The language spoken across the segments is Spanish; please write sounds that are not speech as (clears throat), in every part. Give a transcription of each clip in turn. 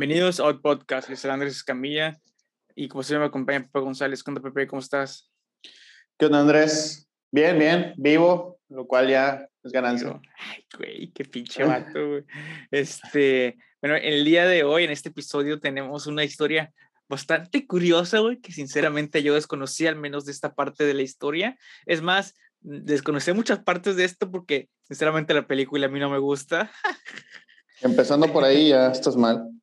Bienvenidos al podcast. Yo soy Andrés Escamilla y como siempre me acompaña Pepe González. ¿Cómo Pepe? ¿Cómo estás? ¿Qué onda, Andrés? Bien, bien, vivo, lo cual ya es ganancia. Ay, güey, qué pinche vato, güey. Este, bueno, el día de hoy, en este episodio, tenemos una historia bastante curiosa, güey, que sinceramente yo desconocí al menos de esta parte de la historia. Es más, desconocí muchas partes de esto porque sinceramente la película a mí no me gusta. Empezando por ahí ya estás mal.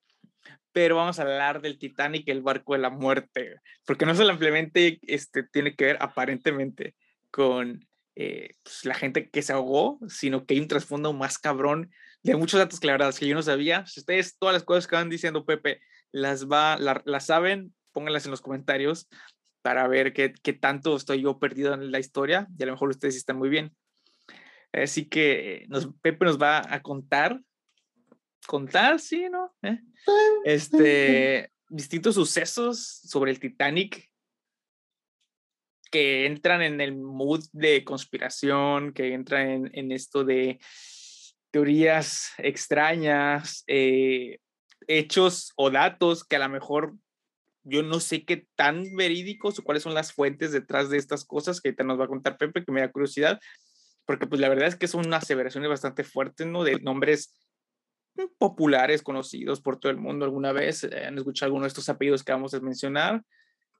Pero vamos a hablar del Titanic, el barco de la muerte, porque no solamente este, tiene que ver aparentemente con eh, pues, la gente que se ahogó, sino que hay un trasfondo más cabrón de muchos datos que que yo no sabía. Si ustedes todas las cosas que van diciendo Pepe las va, las saben, pónganlas en los comentarios para ver qué, qué tanto estoy yo perdido en la historia y a lo mejor ustedes están muy bien. Así que nos, Pepe nos va a contar contar, sí, ¿no? ¿Eh? Este, distintos sucesos sobre el Titanic que entran en el mood de conspiración, que entran en, en esto de teorías extrañas, eh, hechos o datos que a lo mejor yo no sé qué tan verídicos o cuáles son las fuentes detrás de estas cosas que te nos va a contar Pepe, que me da curiosidad, porque pues la verdad es que son unas aseveraciones bastante fuertes, ¿no? De nombres populares, conocidos por todo el mundo alguna vez, eh, han escuchado alguno de estos apellidos que vamos a mencionar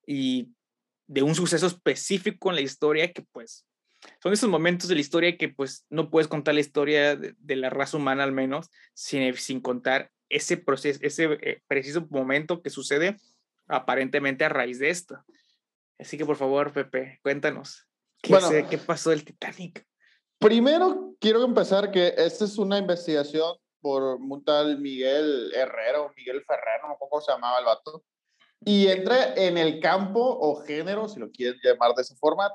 y de un suceso específico en la historia que pues son esos momentos de la historia que pues no puedes contar la historia de, la raza humana al menos sin, sin contar ese proceso, ese eh, preciso momento que sucede aparentemente a raíz de esto. Así que por favor, Pepe, cuéntanos, ¿qué, ¿qué pasó del Titanic? Primero, quiero empezar que esta es una investigación por un tal Miguel Herrero, Miguel Ferrero, no cómo se llamaba el vato. Y entra en el campo o género, si lo quieren llamar de esa forma,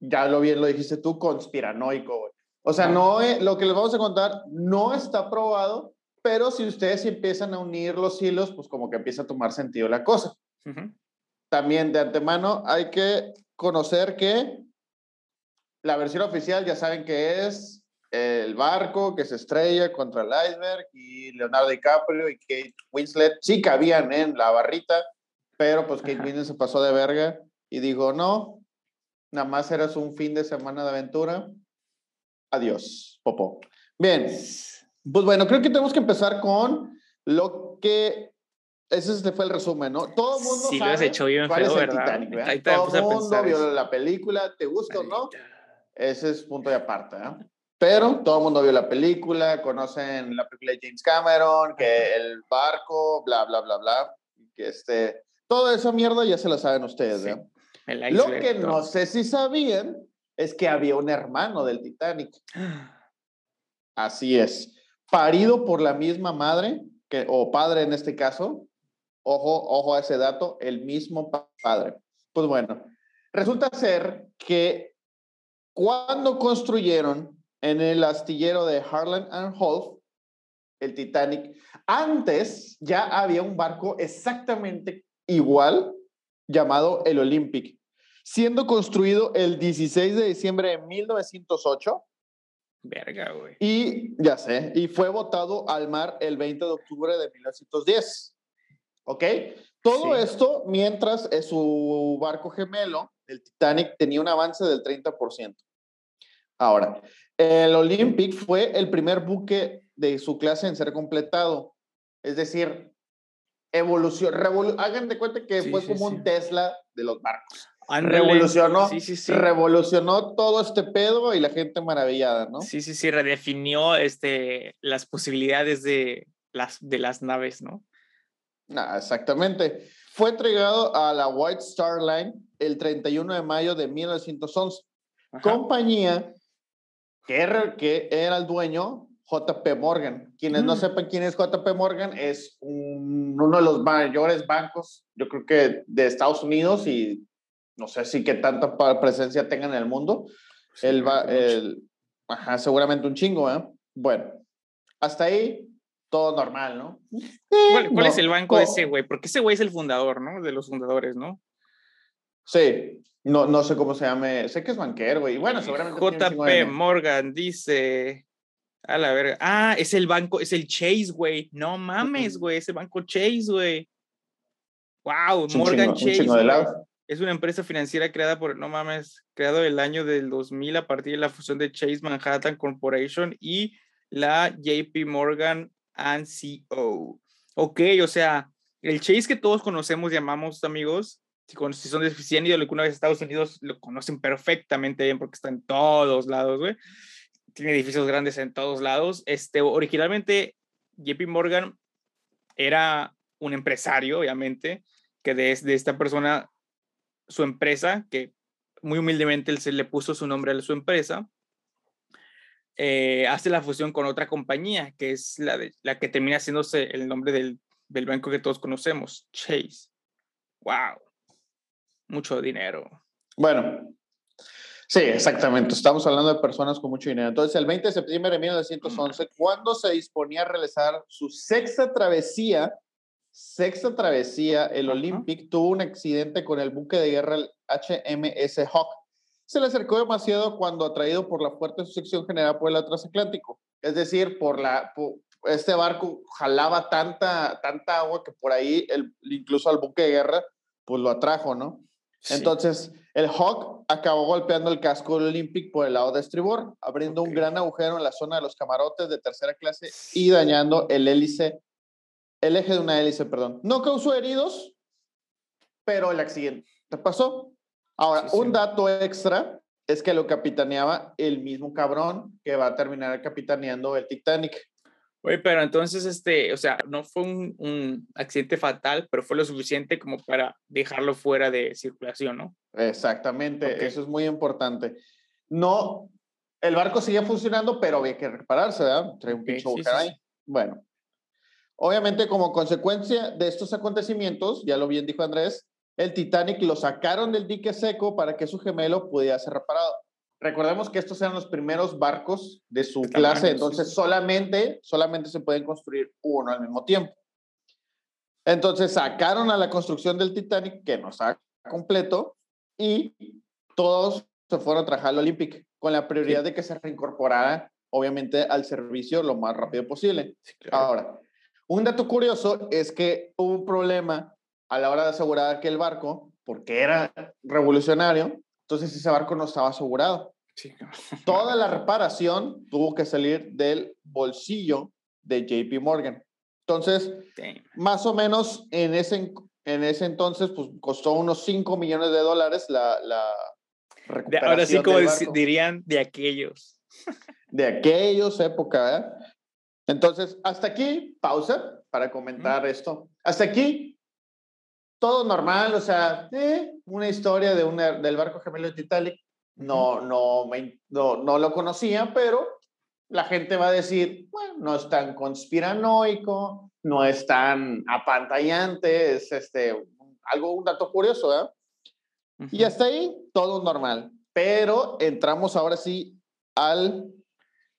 ya lo bien lo dijiste tú, conspiranoico, O sea, no, lo que les vamos a contar no está probado, pero si ustedes empiezan a unir los hilos, pues como que empieza a tomar sentido la cosa. También de antemano hay que conocer que la versión oficial ya saben que es el barco que se estrella contra el iceberg y Leonardo DiCaprio y Kate Winslet sí cabían en la barrita, pero pues Kate Winslet se pasó de verga y dijo, no, nada más eras un fin de semana de aventura. Adiós, Popo. Bien, pues bueno, creo que tenemos que empezar con lo que ese fue el resumen, ¿no? Todo el mundo sabe lo has hecho bien cuál es el Titanic, Todo el mundo vio la película, ¿te gusta o no? Ese es punto de aparte, ¿eh? Pero todo el mundo vio la película, conocen la película de James Cameron, que el barco, bla, bla, bla, bla. Que este, todo eso mierda ya se lo saben ustedes, ¿eh? Lo que no sé si sabían es que había un hermano del Titanic. Así es. Parido por la misma madre, que, o padre en este caso. Ojo, ojo a ese dato, el mismo padre. Pues bueno, resulta ser que cuando construyeron en el astillero de Harland and Wolff, el Titanic, antes ya había un barco exactamente igual llamado el Olympic, siendo construido el 16 de diciembre de 1908. Verga, güey. Y ya sé, y fue botado al mar el 20 de octubre de 1910. ¿Ok? Todo esto mientras su barco gemelo, el Titanic, tenía un avance del 30%. Ahora, el Olympic fue el primer buque de su clase en ser completado. Es decir, evolución, hagan de cuenta que fue como un Tesla de los barcos. Revolucionó, revolucionó todo este pedo y la gente maravillada, ¿no? Sí, sí, sí, redefinió este, las posibilidades de las, de las naves, ¿no? Ah, exactamente. Fue entregado a la White Star Line el 31 de mayo de 1911. Compañía que era, que era el dueño JP Morgan. Quienes no mm. sepan quién es JP Morgan, es uno de los mayores bancos, yo creo que de Estados Unidos y no sé si que tanta presencia tenga en el mundo. él va, el, ajá, seguramente un chingo, ¿eh? Bueno, hasta ahí todo normal, ¿no? ¿Cuál, es el banco de ese güey? Porque ese güey es el fundador, ¿no? De los fundadores, ¿no? Sí, no, no sé cómo se llame. Sé que es banquero, güey. Bueno, seguramente. JP Morgan dice. A la verga. Ah, es el banco, es el Chase, güey. No mames, güey, ese banco Chase, güey. Wow, Morgan Chase. Es una empresa financiera creada por, no mames, creado el año del 2000 a partir de la fusión de Chase Manhattan Corporation y la JP Morgan Co. Ok, o sea, el Chase que todos conocemos, llamamos amigos, si, son de, alguna vez Estados Unidos, lo conocen perfectamente bien porque está en todos lados, güey. Tiene edificios grandes en todos lados. Este, originalmente, JP Morgan era un empresario, obviamente, que de, de esta persona su empresa, que muy humildemente se le puso su nombre a su empresa, eh, hace la fusión con otra compañía, que es la, de, la que termina haciéndose el nombre del, del banco que todos conocemos, Chase. ¡Wow! Mucho dinero. Bueno, sí, exactamente. Estamos hablando de personas con mucho dinero. Entonces, el 20 de septiembre de 1911, cuando se disponía a realizar su sexta travesía sexta travesía, el Olympic tuvo un accidente con el buque de guerra el HMS Hawk. Se le acercó demasiado cuando atraído por la fuerte succión generada por el transatlántico. Es decir, por la, este barco jalaba tanta, tanta agua que por ahí, el, incluso al buque de guerra, pues lo atrajo, ¿no? Entonces, el Hawk acabó golpeando el casco del Olympic por el lado de estribor, abriendo un gran agujero en la zona de los camarotes de tercera clase y dañando el hélice el eje de una hélice, perdón. No causó heridos, pero el accidente pasó. Ahora, un dato extra es que lo capitaneaba el mismo cabrón que va a terminar capitaneando el Titanic. Oye, pero entonces, este, o sea, no fue un, accidente fatal, pero fue lo suficiente como para dejarlo fuera de circulación, ¿no? Exactamente, eso es muy importante. No, el barco seguía funcionando, pero había que repararse, ¿verdad? Trae un pinche. Bueno, Obviamente, como consecuencia de estos acontecimientos, ya lo bien dijo Andrés, el Titanic lo sacaron del dique seco para que su gemelo pudiera ser reparado. Recordemos que estos eran los primeros barcos de su clase, entonces solamente, solamente se pueden construir uno al mismo tiempo. Entonces sacaron a la construcción del Titanic, que no está completo, y todos se fueron a trabajar al Olympic, con la prioridad de que se reincorporara, obviamente, al servicio lo más rápido posible. Ahora, un dato curioso es que hubo un problema a la hora de asegurar aquel barco, porque era revolucionario, entonces ese barco no estaba asegurado. Toda la reparación tuvo que salir del bolsillo de JP Morgan. Entonces, más o menos en ese, en ese entonces, pues costó unos 5 millones de dólares la, la recuperación. Ahora sí, como dirían, de aquellos. De aquellos época, ¿eh? Entonces, hasta aquí, pausa para comentar esto. Hasta aquí, todo normal, o sea, eh, una historia de una, del barco gemelo Titanic. No, no, no, no lo conocía, pero la gente va a decir, bueno, no es tan conspiranoico, no es tan apantallante, es este, algo, un dato curioso, ¿eh? Y hasta ahí, todo normal. Pero entramos ahora sí al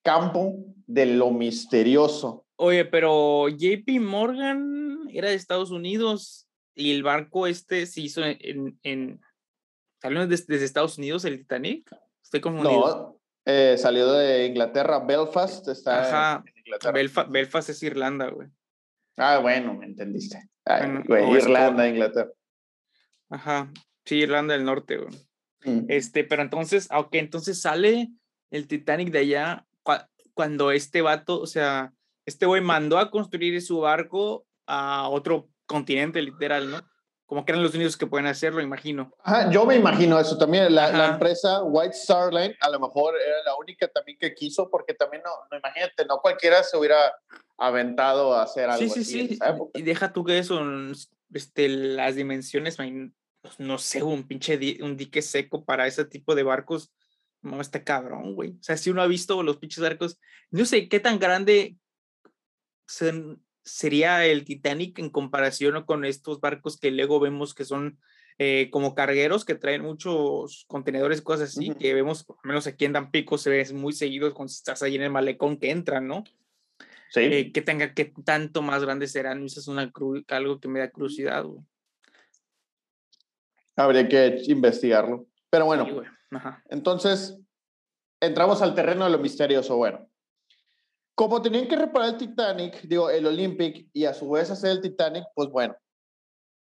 campo de lo misterioso. Oye, pero JP Morgan era de Estados Unidos y el barco este se hizo en... en ¿Salió desde, Estados Unidos el Titanic? Estoy confundido. No, eh, salió de Inglaterra, Belfast está Ajá, Belfast es Irlanda, güey. Ah, bueno, me entendiste. Irlanda, Inglaterra. Ajá, sí, Irlanda del Norte, güey. Mm. Este, pero entonces, ok, entonces sale el Titanic de allá cuando este vato, o sea, este güey mandó a construir su barco a otro continente, literal, ¿no? Como que eran los únicos que pueden hacerlo, imagino. Ajá, yo me imagino eso también. La, empresa White Star Line a lo mejor era la única también que quiso, porque también no, no imagínate, no cualquiera se hubiera aventado a hacer algo sí, sí, Sí, y deja tú que eso, este, las dimensiones, no sé, un pinche un dique seco para ese tipo de barcos no, está cabrón, güey. O sea, si uno ha visto los pinches barcos, no sé qué tan grande sería el Titanic en comparación con estos barcos que luego vemos que son eh, como cargueros que traen muchos contenedores, cosas así, que vemos, por lo menos aquí en Tampico, se ve muy seguido cuando estás ahí en el malecón que entran, ¿no? Sí. Eh, que tenga, que tanto más grandes serán. Eso es una algo que me da curiosidad, güey. Habría que investigarlo. Pero bueno, entonces entramos al terreno de lo misterioso. Bueno, como tenían que reparar el Titanic, digo, el Olympic, y a su vez hacer el Titanic, pues bueno.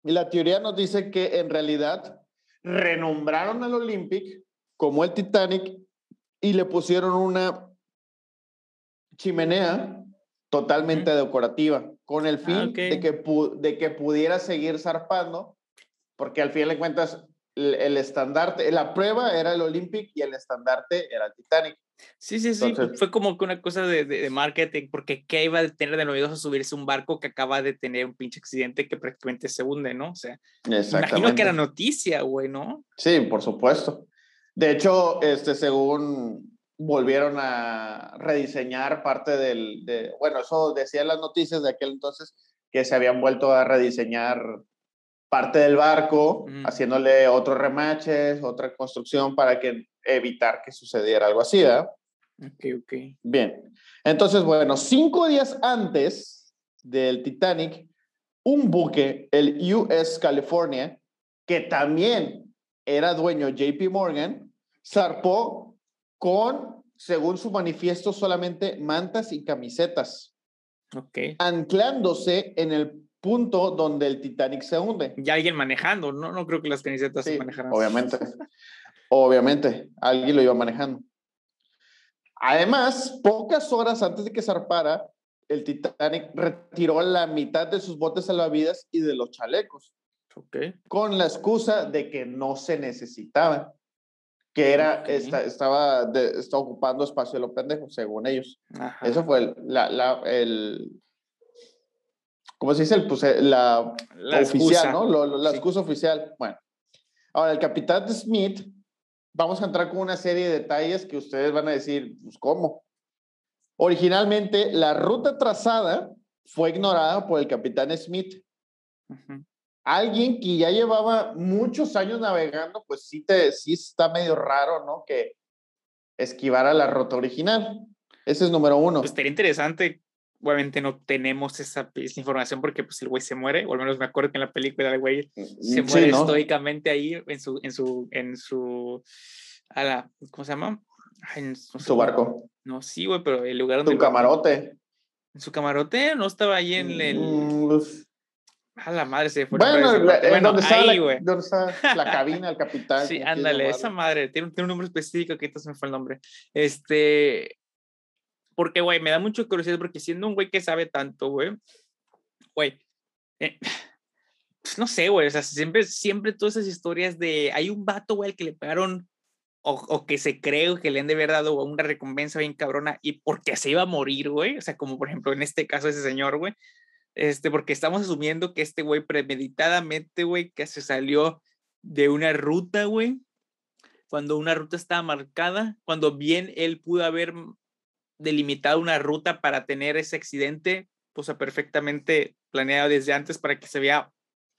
Y la teoría nos dice que en realidad renombraron al Olympic como el Titanic y le pusieron una chimenea totalmente decorativa, con el fin de, que de que pudiera seguir zarpando, porque al fin de cuentas el, estandarte, la prueba era el Olympic y el estandarte era el Titanic. Sí, sí, sí, fue como que una cosa de, de, marketing, porque ¿qué iba a tener de novedoso subirse un barco que acaba de tener un pinche accidente que prácticamente se hunde, ¿no? O sea, imagino que era noticia, güey, ¿no? Sí, por supuesto. De hecho, este, según volvieron a rediseñar parte del, de, bueno, eso decían las noticias de aquel entonces, que se habían vuelto a rediseñar parte del barco, haciéndole otros remaches, otra construcción para que evitar que sucediera algo así, ¿verdad? Ok, ok. Bien. Entonces, bueno, cinco días antes del Titanic, un buque, el US California, que también era dueño JP Morgan, zarpó con, según su manifiesto, solamente mantas y camisetas. Ok. Anclándose en el punto donde el Titanic se hunde. Y alguien manejando, no, no creo que las camisetas se manejaran. Obviamente. Obviamente, alguien lo iba manejando. Además, pocas horas antes de que zarpara, el Titanic retiró la mitad de sus botes salvavidas y de los chalecos. Okay. Con la excusa de que no se necesitaban. Que era, estaba, ocupando espacio de los pendejos, según ellos. Eso fue el, la, la, el, ¿cómo se dice? Pues, eh, la, la, oficial, ¿no? la excusa oficial. Bueno, ahora el capitán Smith vamos a entrar con una serie de detalles que ustedes van a decir, pues, ¿cómo? Originalmente, la ruta trazada fue ignorada por el capitán Smith. Alguien que ya llevaba muchos años navegando, pues sí, te, sí está medio raro, ¿no? Que esquivara la ruta original. Ese es número uno. Pues sería interesante obviamente no tenemos esa, información porque pues el güey se muere, o al menos me acuerdo que en la película el güey mm, se muere estoicamente ahí en su, en su, en su, a la, ¿cómo se llama? En su, barco. No, sí, güey, pero el lugar donde... Su camarote. ¿En su camarote? ¿No estaba ahí en el...? Mm, pues a la madre se fue. Bueno, bueno donde, está ahí, la, donde está la (laughs) cabina, el capitán. Sí, ándale, esa madre. Tiene, tiene, un nombre específico que ahorita se me fue el nombre. Este, porque, güey, me da mucho curiosidad porque siendo un güey que sabe tanto, güey, güey, eh, (sighs) pues no sé, güey, o sea, siempre, siempre todas esas historias de, hay un vato, güey, al que le pegaron o, o, que se cree que le han de haber dado una recompensa bien cabrona y porque se iba a morir, güey, o sea, como por ejemplo en este caso ese señor, güey, este, porque estamos asumiendo que este güey premeditadamente, güey, que se salió de una ruta, güey, cuando una ruta estaba marcada, cuando bien él pudo haber delimitado una ruta para tener ese accidente, pues perfectamente planeado desde antes para que se vea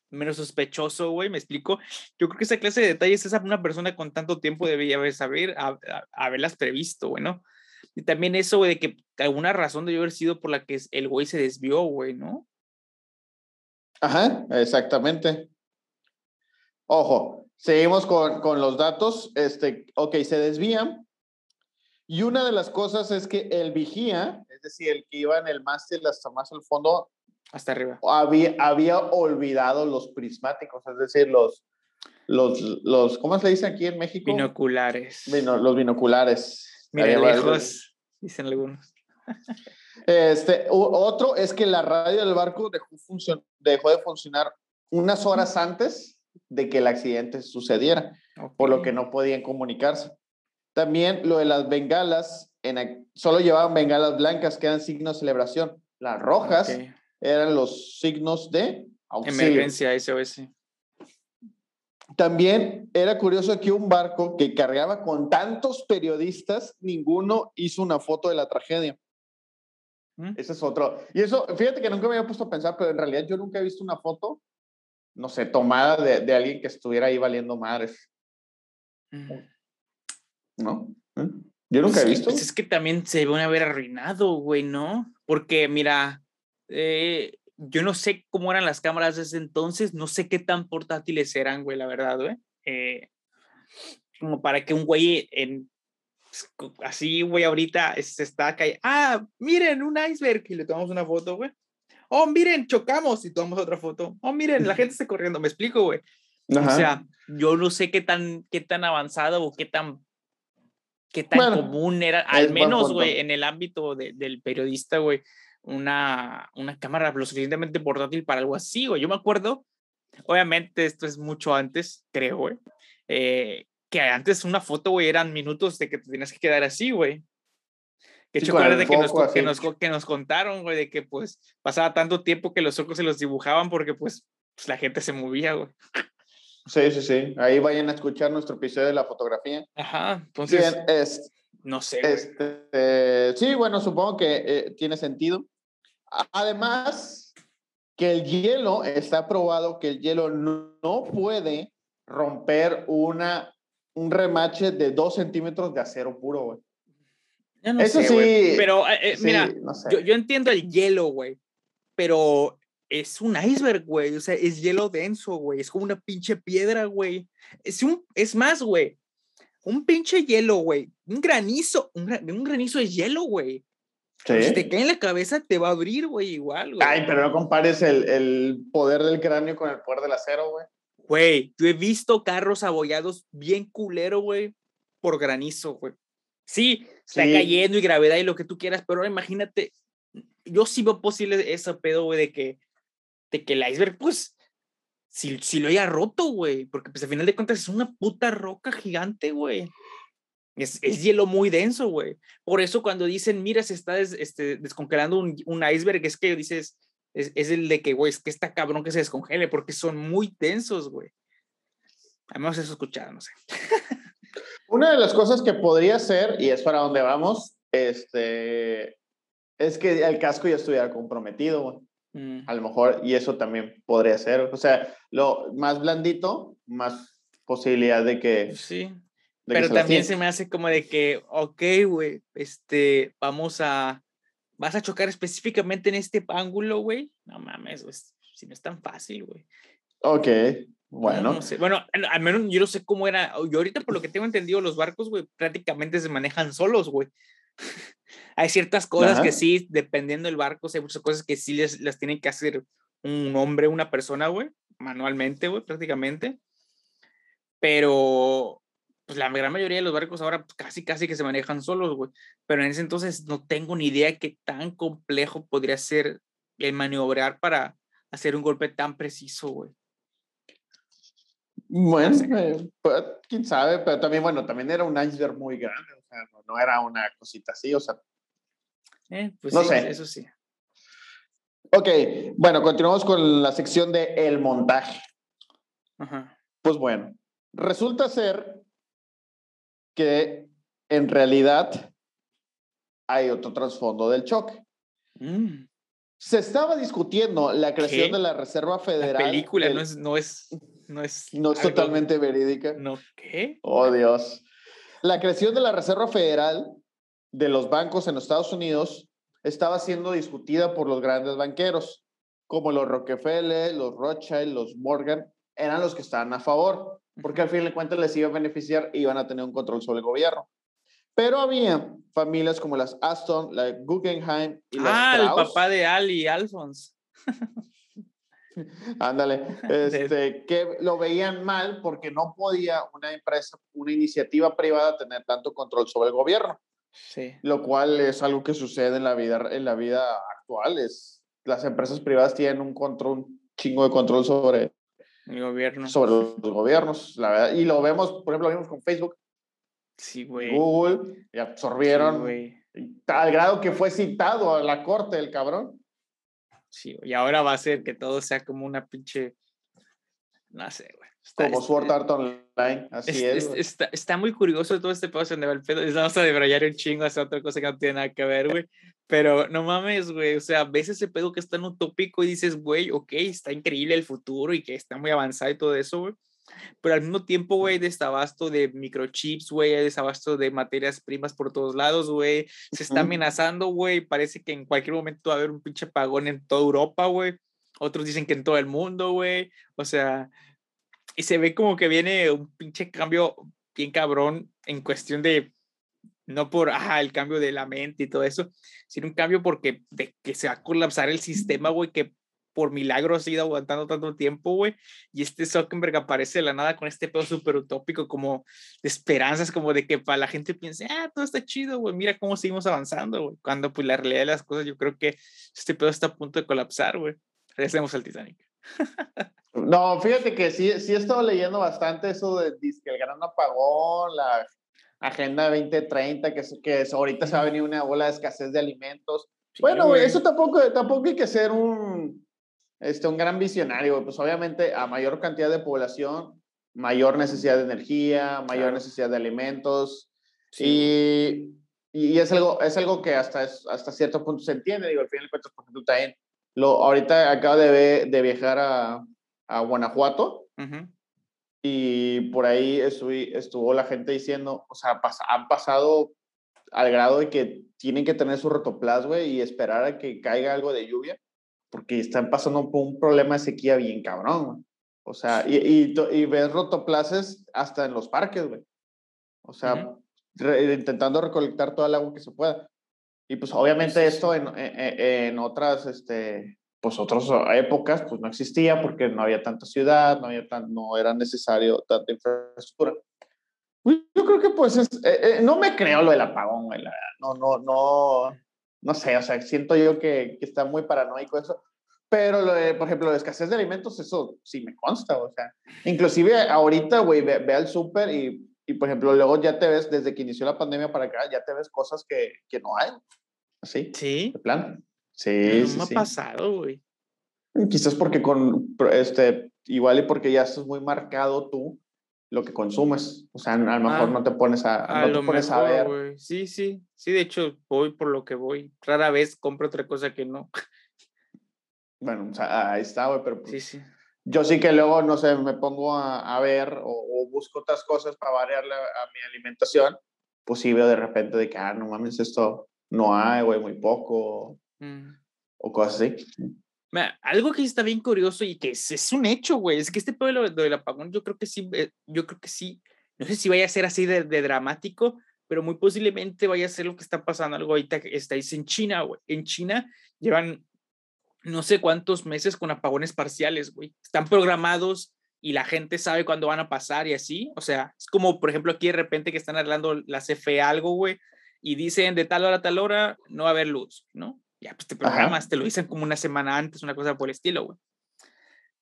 menos sospechoso, güey, me explico. Yo creo que esa clase de detalles, esa una persona con tanto tiempo debía haber saber, haberlas previsto, güey, ¿no? Y también eso, güey, de que alguna razón debió haber sido por la que el güey se desvió, güey, ¿no? Ajá, exactamente. Ojo, seguimos con, con los datos. Este, ok, se desvían, y una de las cosas es que el vigía, es decir, el que iba en el mástil hasta más al fondo, hasta arriba, había, había olvidado los prismáticos, es decir, los, los, los, ¿cómo se dice aquí en México? Binoculares. los binoculares. Mira, lejos, dicen algunos. Este, otro es que la radio del barco dejó, dejó de funcionar unas horas antes de que el accidente sucediera, por lo que no podían comunicarse. También lo de las bengalas, en, solo llevaban bengalas blancas, que eran signos de celebración. Las rojas eran los signos de auxilio. Emergencia SOS. También era curioso que un barco que cargaba con tantos periodistas, ninguno hizo una foto de la tragedia. ¿Mm? Ese es otro. Y eso, fíjate que nunca me había puesto a pensar, pero en realidad yo nunca he visto una foto, no sé, tomada de, de alguien que estuviera ahí valiendo madres. ¿No? ¿Eh? Yo nunca he visto. Pues es que también se van a haber arruinado, güey, ¿no? Porque, mira, eh, yo no sé cómo eran las cámaras desde entonces, no sé qué tan portátiles eran, güey, la verdad, güey. Eh, como para que un güey en pues, así, güey, ahorita se está cayendo. Ah, miren, un iceberg. Y le tomamos una foto, güey. Oh, miren, chocamos y tomamos otra foto. Oh, miren, la gente está corriendo. Me explico, güey. O sea, yo no sé qué tan, qué tan avanzado o qué tan, qué tan común era, al menos, güey, en el ámbito de, del periodista, güey, una, una cámara lo suficientemente portátil para algo así, güey. Yo me acuerdo, obviamente esto es mucho antes, creo, güey, eh, que antes una foto, güey, eran minutos de que te tenías que quedar así, güey. Que sí, de que nos, que, nos, que nos contaron, güey, de que pues pasaba tanto tiempo que los ojos se los dibujaban porque pues, pues la gente se movía, güey. Sí, sí, sí. Ahí vayan a escuchar nuestro episodio de la fotografía. Ajá, entonces. Bien, es, no sé. Este, sí, bueno, supongo que eh, tiene sentido. Además, que el hielo, está probado que el hielo no, puede romper una, un remache de dos centímetros de acero puro, güey. No Eso sí. Pero, eh, eh, mira, yo, yo entiendo el hielo, güey. Pero es un iceberg, güey. O sea, es hielo denso, güey. Es como una pinche piedra, güey. Es, un, es más, güey. Un pinche hielo, güey. Un granizo. Un, un granizo de hielo, güey. Si te cae en la cabeza, te va a abrir, güey, igual, güey. Ay, pero no compares el, el poder del cráneo con el poder del acero, güey. Güey, yo he visto carros abollados bien culero, güey, por granizo, güey. Sí, está cayendo y gravedad y lo que tú quieras, pero ahora imagínate, yo sí veo posible ese pedo, güey, de que que el iceberg, pues, si, si lo haya roto, güey, porque pues al final de cuentas es una puta roca gigante, güey. Es, es, hielo muy denso, güey. Por eso cuando dicen, mira, se está este, descongelando un, un, iceberg, es que dices, es, es el de que, güey, es que está cabrón que se descongele, porque son muy densos, güey. Hemos eso escuchado, no sé. (laughs) Una de las cosas que podría ser, y es para donde vamos, este, es que el casco ya estuviera comprometido, güey. Mm. A lo mejor, y eso también podría ser. O sea, lo más blandito, más posibilidad de que. Sí. pero también se me hace como de que, ok, güey, este, vamos a. ¿Vas a chocar específicamente en este ángulo, güey? No mames, si no es tan fácil, güey. Ok, bueno. Bueno, al menos yo no sé cómo era. Yo ahorita, por lo que tengo entendido, los barcos, güey, prácticamente se manejan solos, güey. (laughs) hay ciertas cosas que sí, dependiendo del barco, hay muchas cosas que sí les, las tienen que hacer un hombre, una persona, güey, manualmente, güey, prácticamente. Pero, pues la gran mayoría de los barcos ahora pues, casi, casi que se manejan solos, güey. Pero en ese entonces no tengo ni idea qué tan complejo podría ser el maniobrar para hacer un golpe tan preciso, güey. Bueno, eh, pues, quién sabe, pero también, bueno, también era un iceberg muy grande, sea, no, era una cosita así, o sea. Eh, pues no sé. Eso sí. Ok, bueno, continuamos con la sección de el montaje. Ajá. Pues bueno, resulta ser que en realidad hay otro trasfondo del choque. Mm. Se estaba discutiendo la creación de la Reserva Federal. La película no es, no es no es, no es totalmente verídica. No, ¿qué? Oh, Dios. La creación de la Reserva Federal de los bancos en los Estados Unidos estaba siendo discutida por los grandes banqueros, como los Rockefeller, los Rothschild, los Morgan, eran los que estaban a favor, porque al fin de cuentas les iba a beneficiar y iban a tener un control sobre el gobierno. Pero había familias como las Aston, la Guggenheim y las Ah, el papá de Ali Alphonse. (laughs) Ándale, (laughs) este, que lo veían mal porque no podía una empresa, una iniciativa privada tener tanto control sobre el gobierno. Sí. Lo cual es algo que sucede en la vida, en la vida actual. Es, las empresas privadas tienen un control, un chingo de control sobre el gobierno. Sobre los gobiernos, la verdad. Y lo vemos, por ejemplo, lo vimos con Facebook. Sí, güey. Google, y absorbieron. al grado que fue citado a la corte el cabrón. Sí, y ahora va a ser que todo sea como una pinche. No sé, güey. como Sword Art Online, así es. está, está, muy curioso todo este va el pedo. Vamos a debrayar un chingo hacia otra cosa que no tiene nada que ver, güey. Pero no mames, güey. O sea, ves ese pedo que está en utópico y dices, güey, ok, está increíble el futuro y que está muy avanzado y todo eso, güey pero al mismo tiempo, güey, desabasto de microchips, güey, desabasto de materias primas por todos lados, güey. Se está amenazando, güey. Parece que en cualquier momento va a haber un pinche apagón en toda Europa, güey. Otros dicen que en todo el mundo, güey. O sea, y se ve como que viene un pinche cambio bien cabrón en cuestión de no por ah, el cambio de la mente y todo eso, sino un cambio porque de que se va a colapsar el sistema, güey, que por milagro ha ido aguantando tanto tiempo, güey, y este Zuckerberg aparece de la nada con este pedo súper utópico, como de esperanzas, como de que para la gente piense, ah, todo está chido, güey, mira cómo seguimos avanzando, güey, cuando pues la realidad de las cosas, yo creo que este pedo está a punto de colapsar, güey. Regresemos al Titanic. (laughs) no, fíjate que sí, sí he estado leyendo bastante eso de, que el gran apagón, la Agenda 2030, que, que ahorita se va a venir una ola de escasez de alimentos. bueno, eso tampoco, tampoco hay que ser un, este, un gran visionario. Pues obviamente a mayor cantidad de población, mayor necesidad de energía, mayor necesidad de alimentos. Y, y, es, algo, es algo que hasta, hasta cierto punto se entiende. Digo, al final de cuentas, por ejemplo, también lo, ahorita acabo de, de viajar a, a Guanajuato. Y por ahí estuvo la gente diciendo, o sea, han pasado al grado de que tienen que tener su rotoplas, güey, y esperar a que caiga algo de lluvia, porque están pasando por un problema de sequía bien cabrón, güey. O sea, y, y, y ves rotoplaces hasta en los parques, güey. O sea, intentando recolectar toda el agua que se pueda. Y pues obviamente esto en, en, en otras, este, pues otras épocas pues no existía porque no había tanta ciudad, no, había tan, no era necesario tanta infraestructura. Pues, yo creo que pues es, eh, eh, no me creo lo del apagón, no, no, no, no sé, o sea, siento yo que, que está muy paranoico eso, pero lo de, por ejemplo, la escasez de alimentos, eso sí me consta, o sea, inclusive ahorita, güey, ve, ve, al súper y, y, por ejemplo, luego ya te ves, desde que inició la pandemia para acá, ya te ves cosas que, que no hay, así, sí, de plan. Sí, no sí, me ha sí. pasado, güey. Quizás porque con, este, igual y porque ya estás muy marcado tú lo que consumes. O sea, a lo mejor Ah, no te pones a, A no te pones a mejor, ver. güey. Sí, sí. Sí, de hecho, voy por lo que voy. Rara vez compro otra cosa que no. Bueno, o sea, ahí está, güey, pero pues, Sí, sí. yo sí que luego, no sé, me pongo a, a ver o, o busco otras cosas para variar la- a mi alimentación. Pues sí veo de repente de que, ah, no mames, esto no hay, güey, muy poco, Mm. o cosas así. Algo que está bien curioso y que es, es un hecho, güey, es que este pueblo lo del apagón, yo creo que sí, eh, yo creo que sí, no sé si vaya a ser así de, de dramático, pero muy posiblemente vaya a ser lo que está pasando algo ahorita que estáis en China, güey. En China llevan no sé cuántos meses con apagones parciales, güey. Están programados y la gente sabe cuándo van a pasar y así. O sea, es como, por ejemplo, aquí de repente que están arreglando la CFE algo, güey, y dicen de tal hora a tal hora no va a haber luz, ¿no? Ya, pues te programas, te lo dicen como una semana antes, una cosa por el estilo, güey.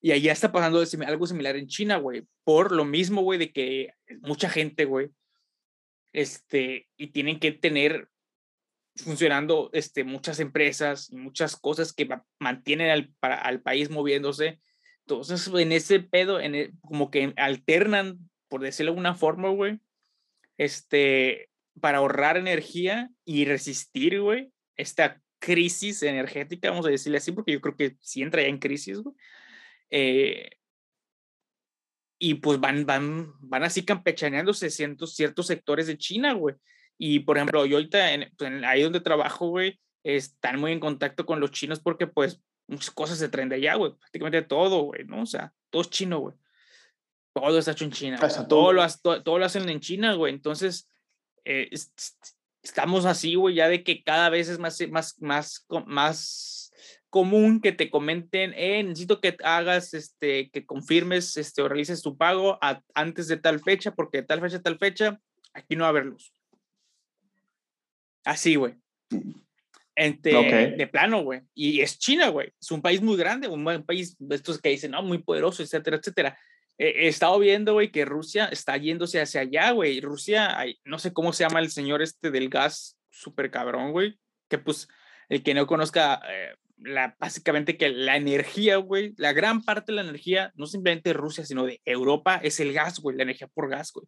Y allá está pasando algo similar en China, güey, por lo mismo, güey, de que mucha gente, güey, este, y tienen que tener funcionando este, muchas empresas y muchas cosas que mantienen al, para, al, país moviéndose. Entonces, en ese pedo, en el, como que alternan, por decirlo de alguna forma, güey, este, para ahorrar energía y resistir, güey, esta crisis energética, vamos a decirle así, porque yo creo que sí entra ya en crisis, güey. Eh, y pues van, van, van así campechaneándose ciertos, ciertos sectores de China, güey. Y por ejemplo, yo ahorita, en, pues, en, ahí donde trabajo, güey, están muy en contacto con los chinos porque pues muchas cosas se traen de allá, güey. Prácticamente todo, güey, ¿no? O sea, todo es chino, güey. Todo está hecho en China. O sea, todo, lo, todo, todo, lo hacen en China, güey. Entonces, eh, estamos así, güey, ya de que cada vez es más, más, más, más común que te comenten, eh, necesito que hagas, este, que confirmes, este, o realices tu pago a, antes de tal fecha, porque de tal fecha tal fecha, aquí no va a haber luz. Así, güey. Este, okay. De plano, güey. Y es China, güey. Es un país muy grande, un, un país de estos que dicen, no, muy poderoso, etcétera, etcétera. He, estado viendo, güey, que Rusia está yéndose hacia allá, güey. Rusia, no sé cómo se llama el señor este del gas, súper cabrón, güey. Que pues, el que no conozca, eh, la, básicamente que la energía, güey, la gran parte de la energía, no simplemente de Rusia, sino de Europa, es el gas, güey, la energía por gas, güey.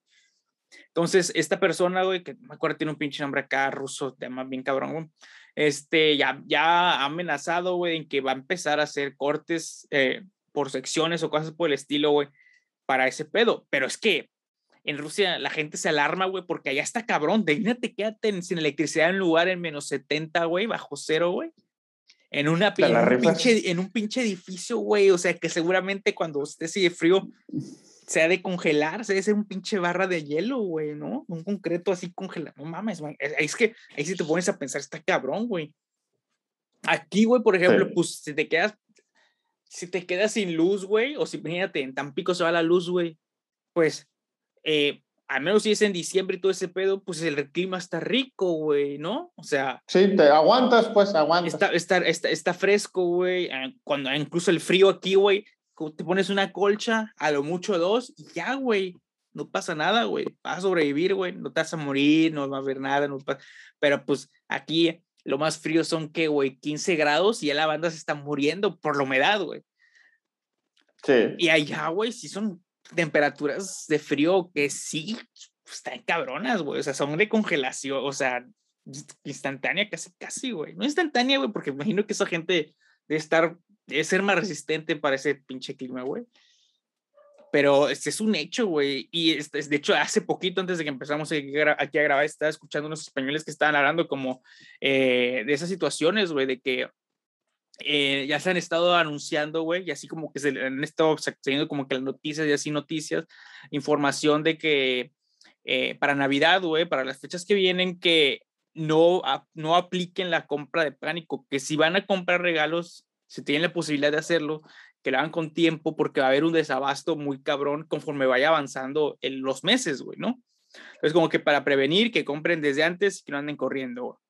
Entonces, esta persona, güey, que me acuerdo tiene un pinche nombre acá ruso, te llama bien cabrón, este, ya, ya ha amenazado, güey, en que va a empezar a hacer cortes eh, por secciones o cosas por el estilo, güey, para ese pedo. Pero es que en Rusia la gente se alarma, güey, porque allá está cabrón. Imagínate, quédate sin electricidad en un lugar en menos 70, güey, bajo cero, güey. En, una, en, un pinche, en un pinche edificio, güey. O sea, que seguramente cuando así de frío, se ha de congelar, se debe ser un pinche barra de hielo, güey, ¿no? Un concreto así congelado. No mames, man. Es que ahí sí te pones a pensar, está cabrón, güey. Aquí, güey, por ejemplo, pues si te quedas, si te quedas sin luz, güey, o si imagínate, en Tampico se va la luz, güey, pues, eh, al menos si es en diciembre y todo ese pedo, pues el clima está rico, güey, ¿no? O sea. Sí, te aguantas, pues aguantas. Está, está, está, está fresco, güey. Ah, cuando incluso el frío aquí, güey, te pones una colcha, a lo mucho dos, y ya, güey. No pasa nada, güey. Vas a sobrevivir, güey. No te vas a morir, no va a haber nada. No Pero pues aquí lo más frío son que, güey, 15 grados y ya la banda se está muriendo por la humedad, güey. Sí. Y allá, güey, sí son temperaturas de frío que sí están cabronas, güey. O sea, son de congelación, o sea, instantánea casi, casi, güey. No instantánea, güey, porque imagino que esa gente debe estar, debe ser más resistente para ese pinche clima, güey. Pero este es un hecho, güey. Y este, de hecho, hace poquito, antes de que empezamos aquí a grabar, estaba escuchando unos españoles que estaban hablando como eh, de esas situaciones, güey, de que eh, ya se han estado anunciando, güey, y así como que se han estado teniendo como que las noticias y así noticias, información de que eh, para Navidad, güey, para las fechas que vienen, que no, no apliquen la compra de pánico, que si van a comprar regalos, si tienen la posibilidad de hacerlo, que lo hagan con tiempo, porque va a haber un desabasto muy cabrón conforme vaya avanzando en los meses, güey, ¿no? Entonces, como que para prevenir, que compren desde antes y que no anden corriendo.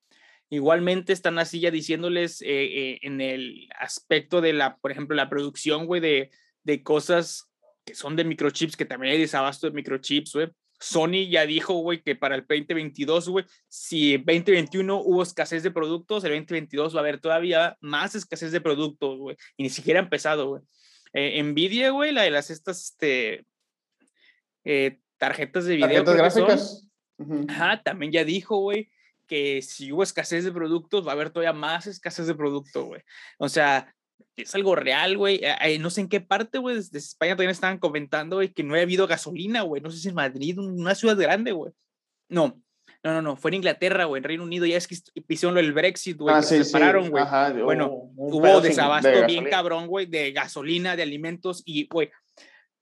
Igualmente están así ya diciéndoles eh, eh, en el aspecto de la, por ejemplo, la producción, güey, de, de cosas que son de microchips, que también hay desabasto de microchips, güey. Sony ya dijo, güey, que para el 2022, güey, si 2021 hubo escasez de productos, el 2022 va a haber todavía más escasez de productos, güey. Y ni siquiera ha empezado, güey. Eh, Nvidia, güey, la de las estas, este, tarjetas de video. Tarjetas gráficas. Ajá, también ya dijo, güey, que si hubo escasez de productos, va a haber todavía más escasez de producto, güey. O sea, es algo real, güey. Eh, eh, no sé en qué parte, güey, desde España también estaban comentando, güey, que no ha habido gasolina, güey. No sé si en Madrid, una ciudad grande, güey. No, no, no, no, fue en Inglaterra, güey, en Reino Unido, ya es que hicieron lo del Brexit, güey, ah, se separaron, güey. bueno, hubo desabasto bien cabrón, güey, de gasolina, de alimentos y, güey,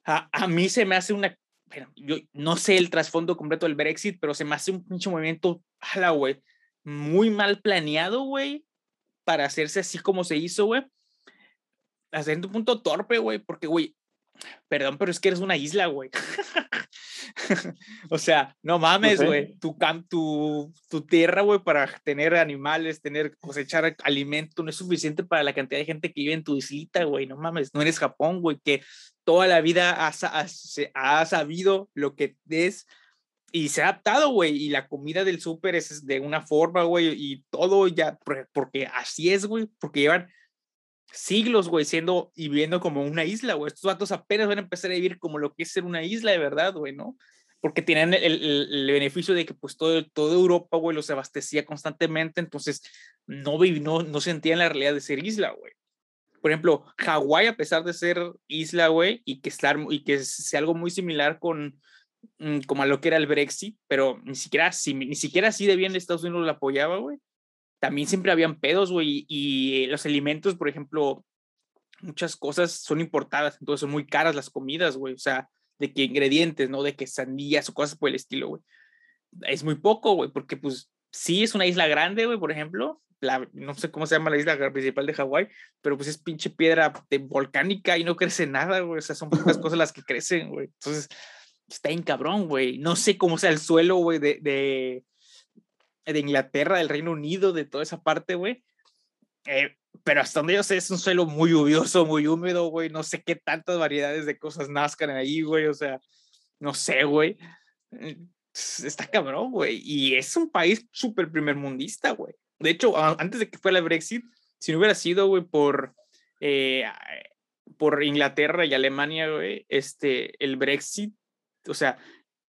a, a, mí se me hace una yo no sé el trasfondo completo del Brexit, pero se me hace un pinche movimiento, ala, güey, muy mal planeado, güey, para hacerse así como se hizo, güey. Hasta un punto torpe, güey, porque, güey, perdón, pero es que eres una isla, güey. (laughs) o sea, no mames, güey. Tu, tu, tu tierra, güey, para tener animales, tener, cosechar alimento, no es suficiente para la cantidad de gente que vive en tu islita, güey. No mames, no eres Japón, güey, que toda la vida ha sabido lo que es y se ha adaptado, güey. Y la comida del súper es de una forma, güey, y todo ya, porque así es, güey, porque llevan siglos, güey, siendo y viviendo como una isla, güey. Estos datos apenas van a empezar a vivir como lo que es ser una isla de verdad, güey, ¿no? Porque tienen el, el, beneficio de que pues todo, toda Europa, güey, los abastecía constantemente, entonces no, no, no sentían la realidad de ser isla, güey. Por ejemplo, Hawái, a pesar de ser isla, güey, y que, estar, y que sea algo muy similar con, mm, como a lo que era el Brexit, pero ni siquiera, si, ni siquiera así de bien Estados Unidos lo apoyaba, güey también siempre habían pedos, güey, y los alimentos, por ejemplo, muchas cosas son importadas, entonces son muy caras las comidas, güey, o sea, de que ingredientes, ¿no? De que sandías o cosas por el estilo, güey. Es muy poco, güey, porque pues sí es una isla grande, güey, por ejemplo, la, no sé cómo se llama la isla principal de Hawái, pero pues es pinche piedra de volcánica y no crece nada, güey, o sea, son pocas cosas las que crecen, güey. Entonces, está en cabrón, güey. No sé cómo sea el suelo, güey, de, de, de Inglaterra, del Reino Unido, de toda esa parte, güey. Eh, pero hasta donde yo sé es un suelo muy lluvioso, muy húmedo, güey. No sé qué tantas variedades de cosas nazcan ahí, güey. O sea, no sé, güey. Eh, está cabrón, güey. Y es un país súper primermundista, güey. De hecho, antes de que fuera el Brexit, si no hubiera sido, güey, por, eh, por Inglaterra y Alemania, güey, este, el Brexit, o sea,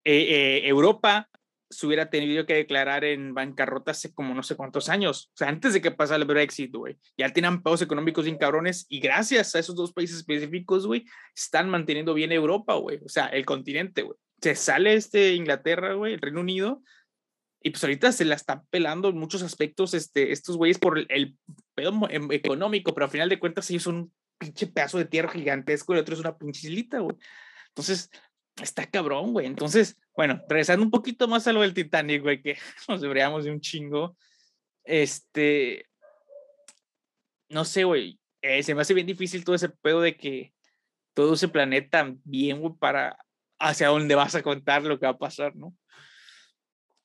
Europa se hubiera tenido que declarar en bancarrota hace como no sé cuántos años, o sea, antes de que pasara el Brexit, güey. Ya tenían pagos económicos bien cabrones y gracias a esos dos países específicos, güey, están manteniendo bien Europa, güey, o sea, el continente, güey. Se sale este Inglaterra, güey, el Reino Unido, y pues ahorita se la están pelando en muchos aspectos este, estos güeyes por el, pedo em, económico, pero al final de cuentas ellos son un pinche pedazo de tierra gigantesco y el otro es una pinche güey. Entonces, está cabrón, güey. Entonces, bueno, regresando un poquito más a lo del Titanic, güey, que (laughs) nos deberíamos de un chingo. Este, no sé, güey, eh, se me hace bien difícil todo ese pedo de que todo ese planeta bien, güey, para hacia dónde vas a contar lo que va a pasar, ¿no?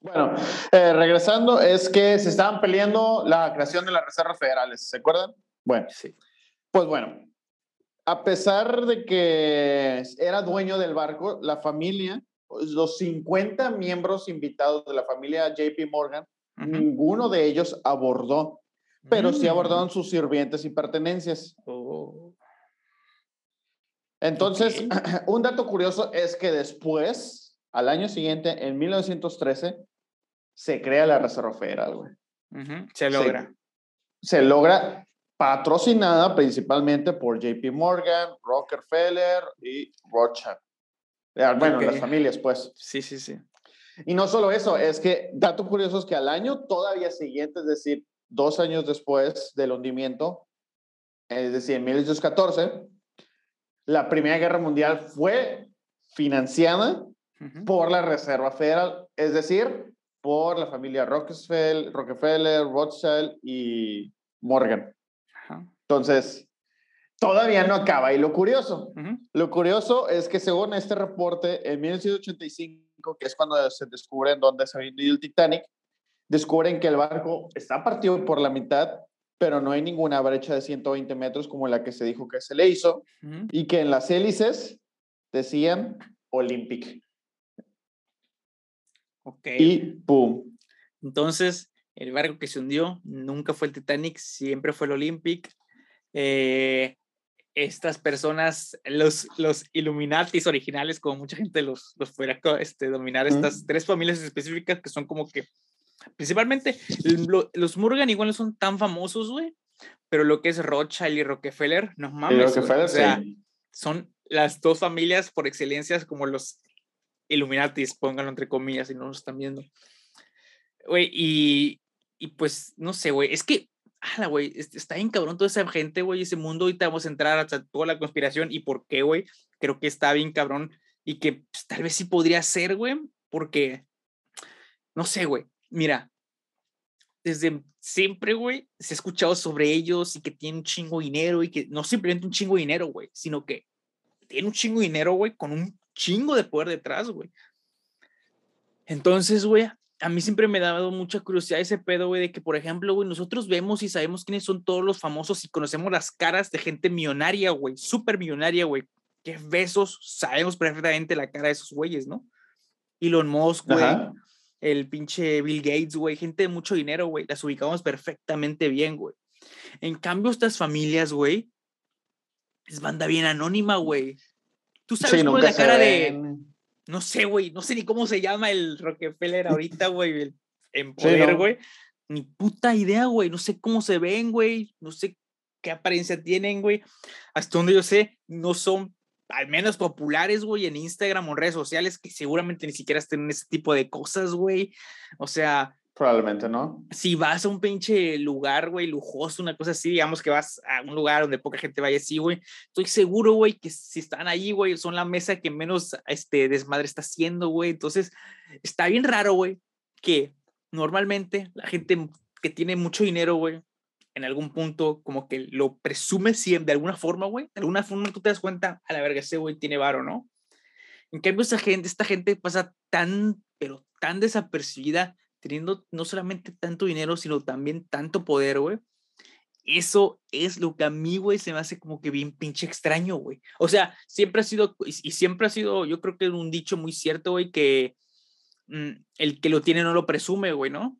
Bueno, eh, regresando, es que se estaban peleando la creación de las reservas federales, ¿se acuerdan? Bueno, sí. Pues bueno, a pesar de que era dueño del barco, la familia, pues, los 50 miembros invitados de la familia JP Morgan, ninguno de ellos abordó, pero sí mm. abordaron sus sirvientes y pertenencias. Oh. Entonces, (clears throat) un dato curioso es que después, al año siguiente, en 1913, se crea la Reserva Federal, güey. Se logra. Se, logra patrocinada principalmente por JP Morgan, Rockefeller y Rothschild. Bueno, las familias, pues. Sí, sí, sí. Y no solo eso, es que dato curioso es que al año todavía siguiente, es decir, dos años después del hundimiento, es decir, en 1814, la Primera Guerra Mundial fue financiada por la Reserva Federal, es decir, por la familia Rockefeller, Rockefeller Rothschild y Morgan. Entonces, todavía no acaba. Y lo curioso, lo curioso es que según este reporte, en 1985, que es cuando se descubren dónde se ha el Titanic, descubren que el barco está partido por la mitad, pero no hay ninguna brecha de 120 metros como la que se dijo que se le hizo, y que en las hélices decían Olympic. Ok. Y ¡pum! Entonces, el barco que se hundió nunca fue el Titanic, siempre fue el Olympic. Eh, estas personas, los, los Illuminatis originales, como mucha gente los, los fuera este, dominar, estas tres familias específicas que son como que, principalmente, los Morgan igual no son tan famosos, güey, pero lo que es Rothschild y Rockefeller, no mames. o sea, son las dos familias por excelencia como los Illuminatis, pónganlo entre comillas, si no nos están viendo. Güey, y, y pues, no sé, güey, es que, ala, güey, está bien cabrón toda esa gente, güey, ese mundo, ahorita vamos a entrar hasta toda la conspiración y por qué, güey, creo que está bien cabrón y que pues, tal vez sí podría ser, güey, porque, no sé, güey, mira, desde siempre, güey, se ha escuchado sobre ellos y que tienen un chingo de dinero y que no simplemente un chingo de dinero, güey, sino que tienen un chingo de dinero, güey, con un chingo de poder detrás, güey. Entonces, güey, a mí siempre me ha dado mucha curiosidad ese pedo, güey, de que, por ejemplo, güey, nosotros vemos y sabemos quiénes son todos los famosos y conocemos las caras de gente millonaria, güey, súper millonaria, güey. Que besos, sabemos perfectamente la cara de esos güeyes, ¿no? Elon Musk, güey. El pinche Bill Gates, güey. Gente de mucho dinero, güey. Las ubicamos perfectamente bien, güey. En cambio, estas familias, güey, es banda bien anónima, güey. Tú sabes cómo es la cara de no sé, güey, no sé ni cómo se llama el Rockefeller ahorita, güey, en poder, güey. Ni puta idea, güey, no sé cómo se ven, güey, no sé qué apariencia tienen, güey. Hasta donde yo sé, no son al menos populares, güey, en Instagram o en redes sociales, que seguramente ni siquiera estén en ese tipo de cosas, güey. O sea, Probablemente no. Si vas a un pinche lugar, güey, lujoso, una cosa así, digamos que vas a un lugar donde poca gente vaya así, güey, estoy seguro, güey, que si están ahí, güey, son la mesa que menos este desmadre está haciendo, güey. Entonces, está bien raro, güey, que normalmente la gente que tiene mucho dinero, güey, en algún punto como que lo presume siempre, de alguna forma, güey. De alguna forma tú te das cuenta, a la verga, ese güey tiene varo, ¿no? En cambio, esa gente, esta gente pasa tan, pero tan desapercibida teniendo no solamente tanto dinero, sino también tanto poder, güey. Eso es lo que a mí, güey, se me hace como que bien pinche extraño, güey. O sea, siempre ha sido, y siempre ha sido, yo creo que un dicho muy cierto, güey, que mm, el que lo tiene no lo presume, güey, ¿no?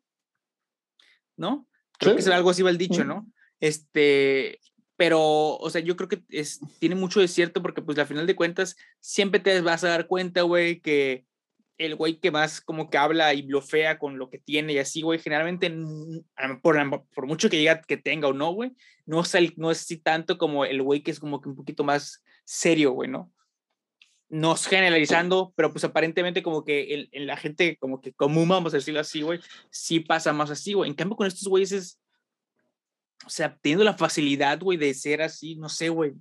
¿No? Creo que es algo así va el dicho, ¿no? Este, pero, o sea, yo creo que es, tiene mucho de cierto porque, pues, al final de cuentas, siempre te vas a dar cuenta, güey, que el güey que más como que habla y blofea con lo que tiene y así, güey, generalmente, por, por mucho que diga que tenga o no, güey, no es, el, no es así tanto como el güey que es como que un poquito más serio, güey, ¿no? No es generalizando, pero pues aparentemente como que en la gente como que común, vamos a decirlo así, güey, sí pasa más así, güey. En cambio con estos güeyes es, o sea, teniendo la facilidad, güey, de ser así, no sé, güey.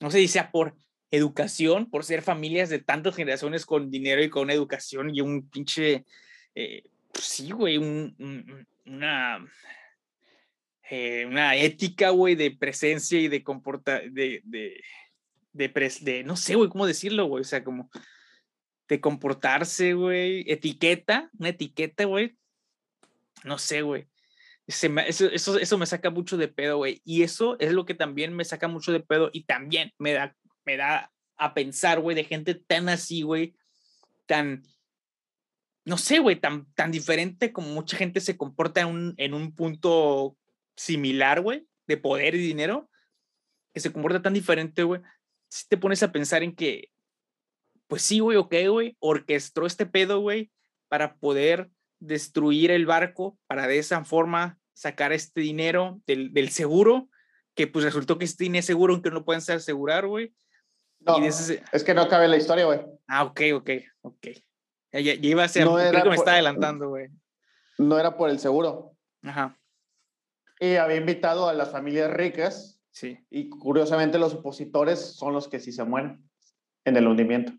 No sé si sea por educación, por ser familias de tantas generaciones con dinero y con educación y un pinche, eh, pues sí, güey, una, eh, una ética, güey, de presencia y de comporta, de, de, de, de no sé, güey, cómo decirlo, güey, o sea, como de comportarse, güey, etiqueta, una etiqueta, güey, no sé, güey. eso, eso, eso, me saca mucho de pedo, güey. Y eso es lo que también me saca mucho de pedo y también me da, me da a pensar, güey, de gente tan así, güey, tan, no sé, güey, tan, tan diferente como mucha gente se comporta en un, en un punto similar, güey, de poder y dinero, que se comporta tan diferente, güey. Si te pones a pensar en que, pues sí, güey, ok, güey, orquestó este pedo, güey, para poder destruir el barco, para de esa forma sacar este dinero del, del seguro, que pues resultó que este dinero seguro, aunque no pueden ser asegurar, güey. No, es que no cabe la historia, güey. Ah, ok, ok, ok. Ya, ya, iba a ser, no creo que me está adelantando, güey. No era por el seguro. Ajá. Y había invitado a las familias ricas. Sí. Y curiosamente los opositores son los que sí se mueren en el hundimiento.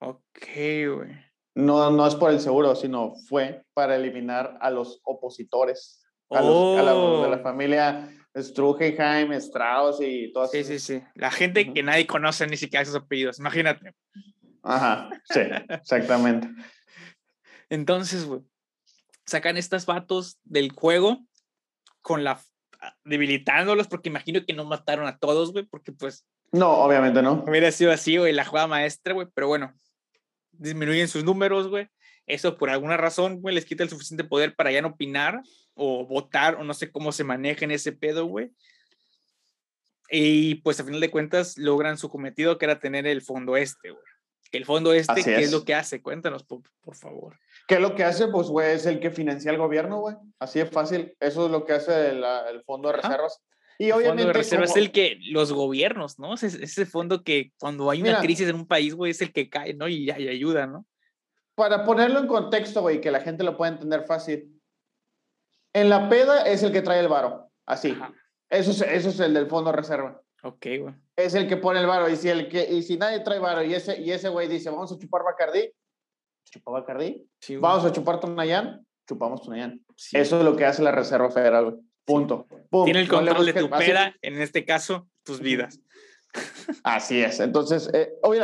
Ok, güey. No, no es por el seguro, sino fue para eliminar a los opositores. A, los, a la, de la oh. familia Struheim, Strauss y todas Sí, sí, sí. La gente que nadie conoce ni siquiera esos apellidos, imagínate. Ajá, sí, exactamente. Entonces, güey, sacan estas vatos del juego con la debilitándolos porque imagino que no mataron a todos, güey, porque pues no, obviamente no. Hubiera sido así, güey, la jugada maestra, güey, pero bueno, disminuyen sus números, güey. Eso por alguna razón, güey, les quita el suficiente poder para ya no opinar o votar o no sé cómo se maneja en ese pedo, güey. Y pues a final de cuentas logran su cometido que era tener el fondo este, güey. El fondo este, ¿qué es. lo que hace? Cuéntanos, por, favor. ¿Qué es lo que hace? Pues, güey, es el que financia el gobierno, güey. Así es fácil. Eso es lo que hace el, el fondo de reservas. Y obviamente. El fondo de reservas es el que los gobiernos, ¿no? Es ese fondo que cuando hay una crisis en un país, güey, es el que cae, ¿no? Y, y ayuda, ¿no? Para ponerlo en contexto, güey, que la gente lo pueda entender fácil. En la peda es el que trae el varo, así. Eso es, eso es el del fondo reserva. Ok, güey. Es el que pone el varo. Y si, el que, y si nadie trae varo y ese, y ese güey dice, vamos a chupar Bacardí, chupa Bacardí. vamos a chupar Tonayán, chupamos Tonayán. Eso es lo que hace la Reserva Federal, güey. Punto. Tiene el control de tu peda, en este caso, tus vidas. Así es. Entonces, eh, oye,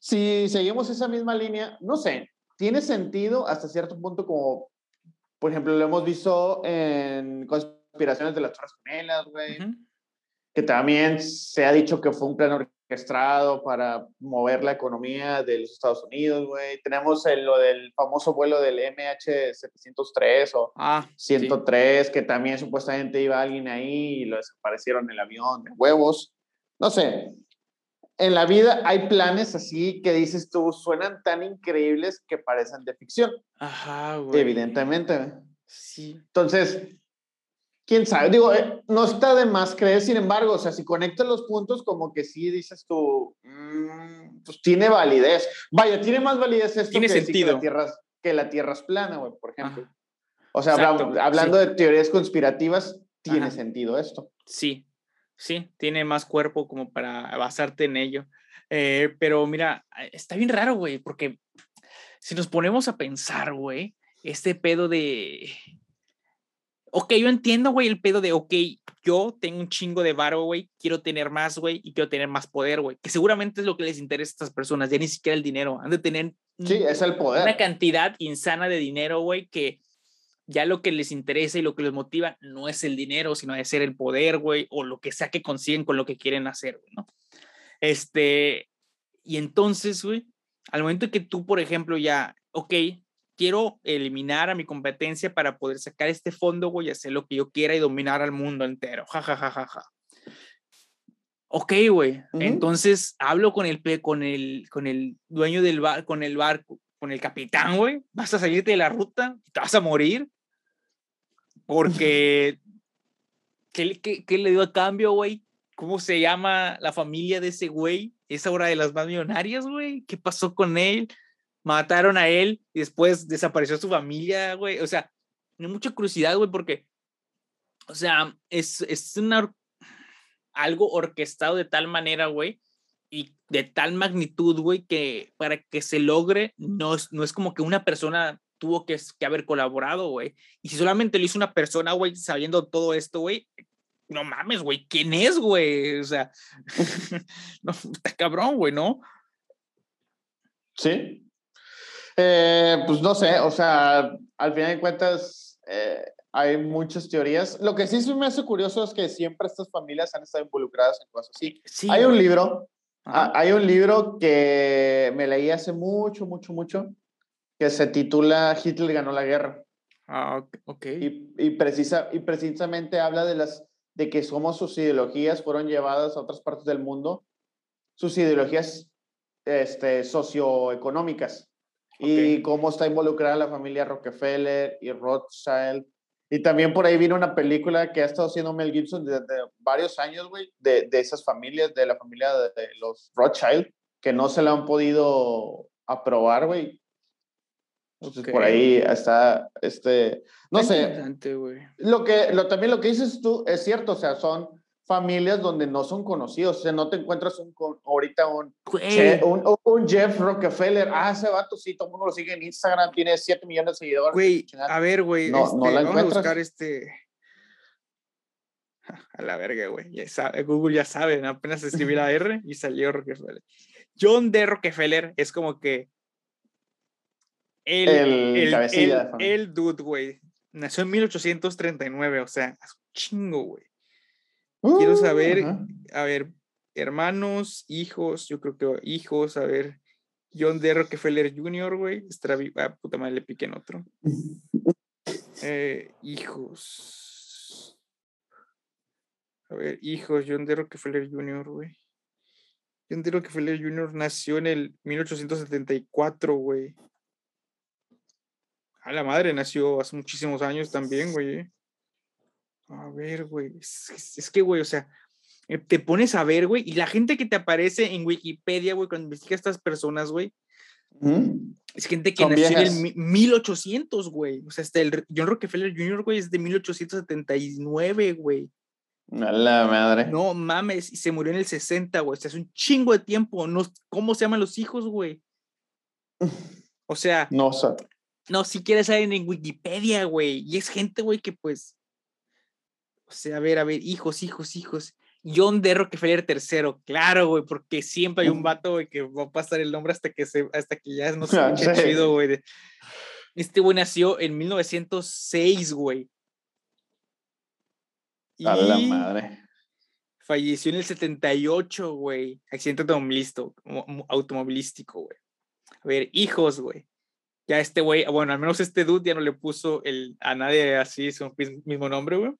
si seguimos esa misma línea, no sé, tiene sentido hasta cierto punto como por ejemplo, lo hemos visto en conspiraciones de las Torres Gemelas, güey. Que también se ha dicho que fue un plan orquestado para mover la economía de los Estados Unidos, güey. Tenemos lo del famoso vuelo del MH703 o ah, 103, que también supuestamente iba alguien ahí y lo desaparecieron en el avión de huevos. No sé, en la vida hay planes así que dices tú, suenan tan increíbles que parecen de ficción. Ajá, güey. Evidentemente. Sí. Entonces, quién sabe. Digo, eh, no está de más creer, sin embargo, o sea, si conectas los puntos, como que sí dices tú, mm, pues tiene validez. Vaya, tiene más validez esto tiene que, sentido. Que, la tierra, que la Tierra es plana, güey, por ejemplo. O sea, hablando de teorías conspirativas, tiene sentido esto. Sí, sí, tiene más cuerpo como para basarte en ello. Eh, pero mira, está bien raro, güey, porque si nos ponemos a pensar, güey, este pedo de... Ok, yo entiendo, güey, el pedo de, ok, yo tengo un chingo de varo, güey, quiero tener más, güey, y quiero tener más poder, güey, que seguramente es lo que les interesa a estas personas, ya ni siquiera el dinero, han de tener... Sí, es el poder. Una cantidad insana de dinero, güey, que ya lo que les interesa y lo que les motiva no es el dinero, sino de ser el poder, güey, o lo que sea que consiguen con lo que quieren hacer, güey, ¿no? Este, y entonces, güey, al momento que tú, por ejemplo, ya, ok, quiero eliminar a mi competencia para poder sacar este fondo, güey, hacer lo que yo quiera y dominar al mundo entero, ja, ja, ja, ja, ja. Ok, güey, entonces hablo con el, con el, con el dueño del bar, con el barco, con el capitán, güey, vas a salirte de la ruta, te vas a morir, porque, ¿qué, qué, le dio a cambio, güey? ¿Cómo se llama la familia de ese güey? Es ahora de las más millonarias, güey. ¿Qué pasó con él? Mataron a él y después desapareció su familia, güey. O sea, hay mucha curiosidad, güey, porque, o sea, es, es una, algo orquestado de tal manera, güey. Y de tal magnitud, güey, que para que se logre, no es, no es como que una persona tuvo que, que haber colaborado, güey. Y si solamente lo hizo una persona, güey, sabiendo todo esto, güey, no mames, güey, ¿quién es, güey? O sea, (laughs) no, está cabrón, güey, ¿no? Sí. Eh, pues no sé, o sea, al final de cuentas, eh, hay muchas teorías. Lo que sí me hace curioso es que siempre estas familias han estado involucradas en cosas así. Sí, hay un libro Ah, hay un libro que me leí hace mucho, mucho, mucho, que se titula Hitler ganó la guerra. Ah, ok. Y, y, precisa, y precisamente habla de, las, de que somos sus ideologías fueron llevadas a otras partes del mundo, sus ideologías este, socioeconómicas, y cómo está involucrada la familia Rockefeller y Rothschild y también por ahí vino una película que ha estado haciendo Mel Gibson desde varios años, güey, de, de, esas familias, de la familia de, los Rothschild, que no se la han podido aprobar, güey. Entonces, por ahí está, este, no sé. Lo que, lo, también lo que dices tú es cierto, o sea, son familias donde no son conocidos. O sea, no te encuentras un, ahorita un, un, un, Jeff Rockefeller. Ah, ese vato sí, todo el mundo lo sigue en Instagram, tiene 7 millones de seguidores. Güey, a ver, güey. No, este, no la vamos a buscar este. (laughs) A la verga, güey. Google ya sabe, apenas escribí la R y salió Rockefeller. John D. Rockefeller es como que. El, el, el, el dude, güey. Nació en 1839, o sea, es un chingo, güey. Quiero saber, a ver, hermanos, hijos, yo creo que hijos, a ver, John D. Rockefeller Jr., güey, ah, puta madre, le piqué en otro. Eh, hijos. A ver, hijos, John D. Rockefeller Jr., güey. John D. Rockefeller Jr. nació en el 1874, güey. A la madre nació hace muchísimos años también, güey. A ver, güey. Es, que, güey, o sea, eh, te pones a ver, güey, y la gente que te aparece en Wikipedia, güey, cuando investigas a estas personas, güey, es gente que nació en el 1800, güey. O sea, hasta el John Rockefeller Jr., güey, es de 1879, güey. A la madre. No mames, y se murió en el 60, güey. O sea, es un chingo de tiempo. No, ¿Cómo se llaman los hijos, güey? (laughs) O sea. No, sé. No, si quieres saber en Wikipedia, güey. Y es gente, güey, que pues o sea, a ver, a ver, hijos, hijos, hijos. John D. Rockefeller tercero, claro, güey, porque siempre hay un vato, güey, que va a pasar el nombre hasta que se, hasta que ya no (laughs) se ah, chido, güey. Este güey nació en 1906, güey. A la madre. Falleció en el 78, güey. Accidente automovilístico, güey. A ver, hijos, güey. Ya este güey, bueno, al menos este dude ya no le puso el, a nadie así su mismo nombre, güey.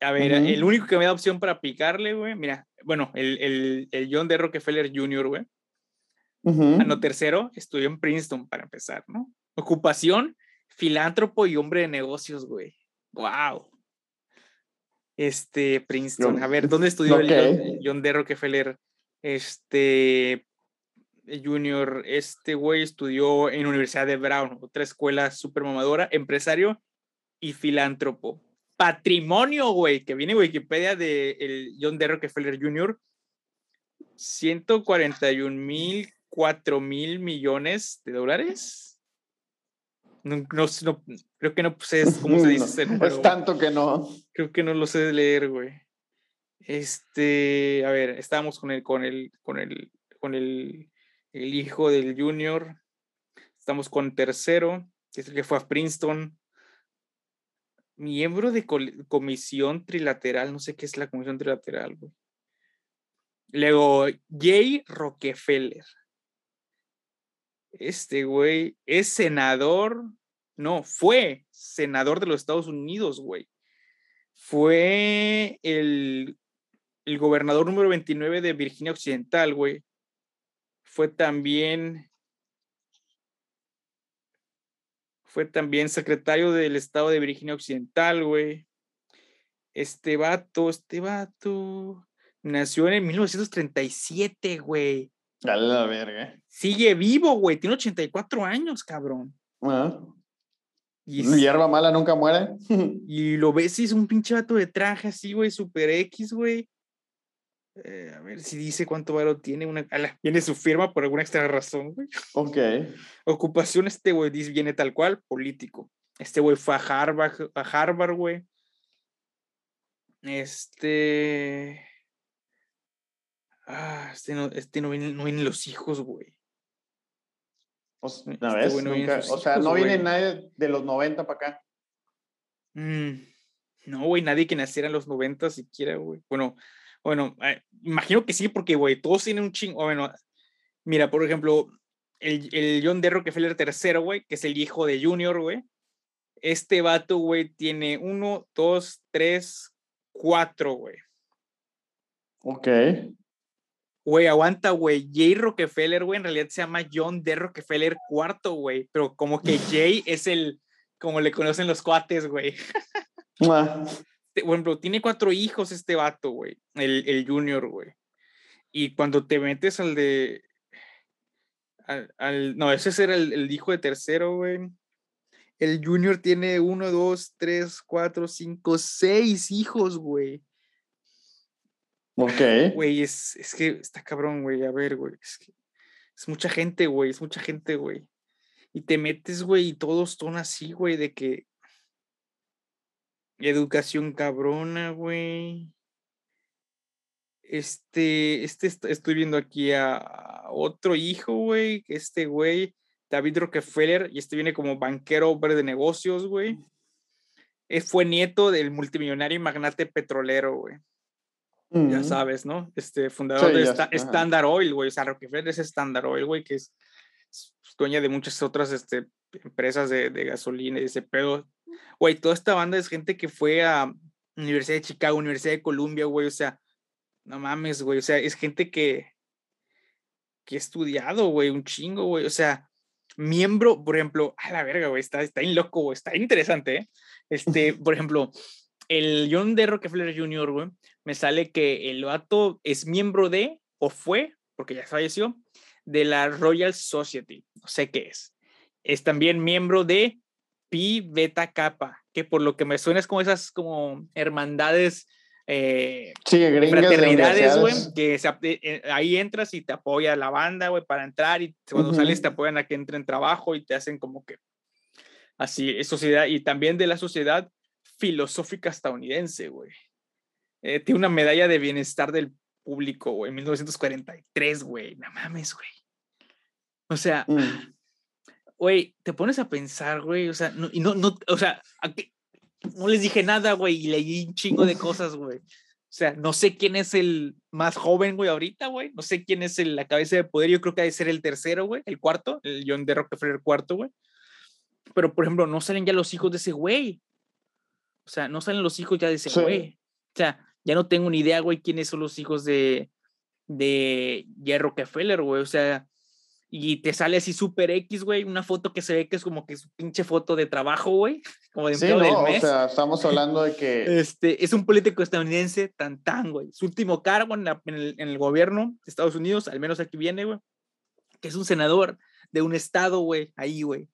A ver, el único que me da opción para picarle, güey, mira, bueno, el, el, el John D. Rockefeller Jr., güey. Uh no tercero, estudió en Princeton para empezar, ¿no? Ocupación, filántropo y hombre de negocios, güey. Wow. Este, Princeton. A ver, ¿dónde estudió el John, D. Rockefeller? Este, Junior, este güey estudió en la Universidad de Brown, otra escuela súper mamadora, empresario y filántropo patrimonio, güey, que viene Wikipedia de el John D. Rockefeller Jr., 141 mil, 4 mil millones de dólares. No, no, creo que no sé cómo se (laughs) dice. es tanto que no. Creo que no lo sé leer, güey. Este, a ver, estábamos con el, con el, con el, con el, el hijo del junior. Estamos con tercero, que es el que fue a Princeton miembro de comisión trilateral, no sé qué es la comisión trilateral, güey. Luego, Jay Rockefeller. Este güey es senador, no, fue senador de los Estados Unidos, güey. Fue el, el gobernador número 29 de Virginia Occidental, güey. Fue también Fue también secretario del estado de Virginia Occidental, güey. Este vato, este vato. Nació en 1937, güey. A la verga. Sigue vivo, güey. Tiene 84 años, cabrón. Ah. Y hierba mala nunca muere. (laughs) y lo ves, es un pinche vato de traje así, güey, super X, güey. Eh, a ver si dice cuánto valor tiene. Una, viene su firma por alguna extra razón, güey. Ok. (laughs) Ocupación, este güey dice, viene tal cual, político. Este güey fue a Harvard, a Harvard, güey. Este. Ah, este no, este no viene, no vienen los hijos, güey. O sea, este no o sea, no viene nadie de los 90 para acá. Mm, no, güey, nadie que naciera en los 90 siquiera, güey. Bueno, bueno, eh, imagino que sí, porque, güey, todos tienen un chingo. Bueno, mira, por ejemplo, el, el John D. Rockefeller III, güey, que es el hijo de Junior, güey. Este vato, güey, tiene uno, dos, tres, cuatro, güey. Ok. Güey, aguanta, güey. Jay Rockefeller, güey, en realidad se llama John D. Rockefeller IV, güey. Pero como que (laughs) Jay es el, como le conocen los cuates, güey. Ah. Por ejemplo, tiene cuatro hijos este vato, güey. El, el junior, güey. Y cuando te metes al de. Al, no, ese era el, el hijo de tercero, güey. El Junior tiene uno, dos, tres, cuatro, cinco, seis hijos, güey. Ok. Güey, es, es que está cabrón, güey. A ver, güey. Es, que es mucha gente, güey. Es mucha gente, güey. Y te metes, güey, y todos son así, güey, de que. Educación cabrona, güey. Este, este, estoy viendo aquí a otro hijo, güey. Este güey David Rockefeller, y este viene como banquero hombre de negocios, güey. Fue nieto del multimillonario y magnate petrolero, güey. Ya sabes, ¿no? Este fundador de Standard Oil, güey. O sea, Rockefeller es Standard Oil, güey, que es, dueña de muchas otras este, empresas de, de gasolina y ese pedo. Güey, toda esta banda es gente que fue a Universidad de Chicago, Universidad de Columbia, güey. O sea, no mames, güey. O sea, es gente que, que ha estudiado, güey, un chingo, güey. O sea, miembro, por ejemplo, a la verga, güey, está, está bien loco, güey, está interesante, ¿eh? Este, (laughs) por ejemplo, el John D. Rockefeller Jr., güey, me sale que el vato es miembro de, o fue, porque ya falleció, de la Royal Society, no sé qué es. Es también miembro de Pi Beta Kappa, que por lo que me suena es como esas como hermandades eh, sí, fraternidades, güey, que eh, ahí entras y te apoya la banda, güey, para entrar y cuando sales te apoyan a que entren trabajo y te hacen como que así, es sociedad y también de la sociedad filosófica estadounidense, güey. Eh, tiene una medalla de bienestar del público, güey, en 1943, güey, no mames, güey. O sea, mm. Güey, te pones a pensar, güey, o sea, no, y no, no, o sea, no les dije nada, güey, y leí un chingo de cosas, güey. O sea, no sé quién es el más joven, güey, ahorita, güey. No sé quién es el, la cabeza de poder. Yo creo que debe ser el tercero, güey, el cuarto, el John D. Rockefeller cuarto, güey. Pero, por ejemplo, no salen ya los hijos de ese güey. O sea, no salen los hijos ya de ese güey. O sea, ya no tengo ni idea, güey, quiénes son los hijos de, de J. Rockefeller, güey. O sea, y te sale así super X, güey, una foto que se ve que es como que su pinche foto de trabajo, güey, (laughs) como de sí, no, O sea, estamos hablando de (laughs) que... Este, es un político estadounidense tan tan, güey. Su último cargo en, el, gobierno de Estados Unidos, al menos aquí viene, güey, que es un senador de un estado, güey, ahí, güey.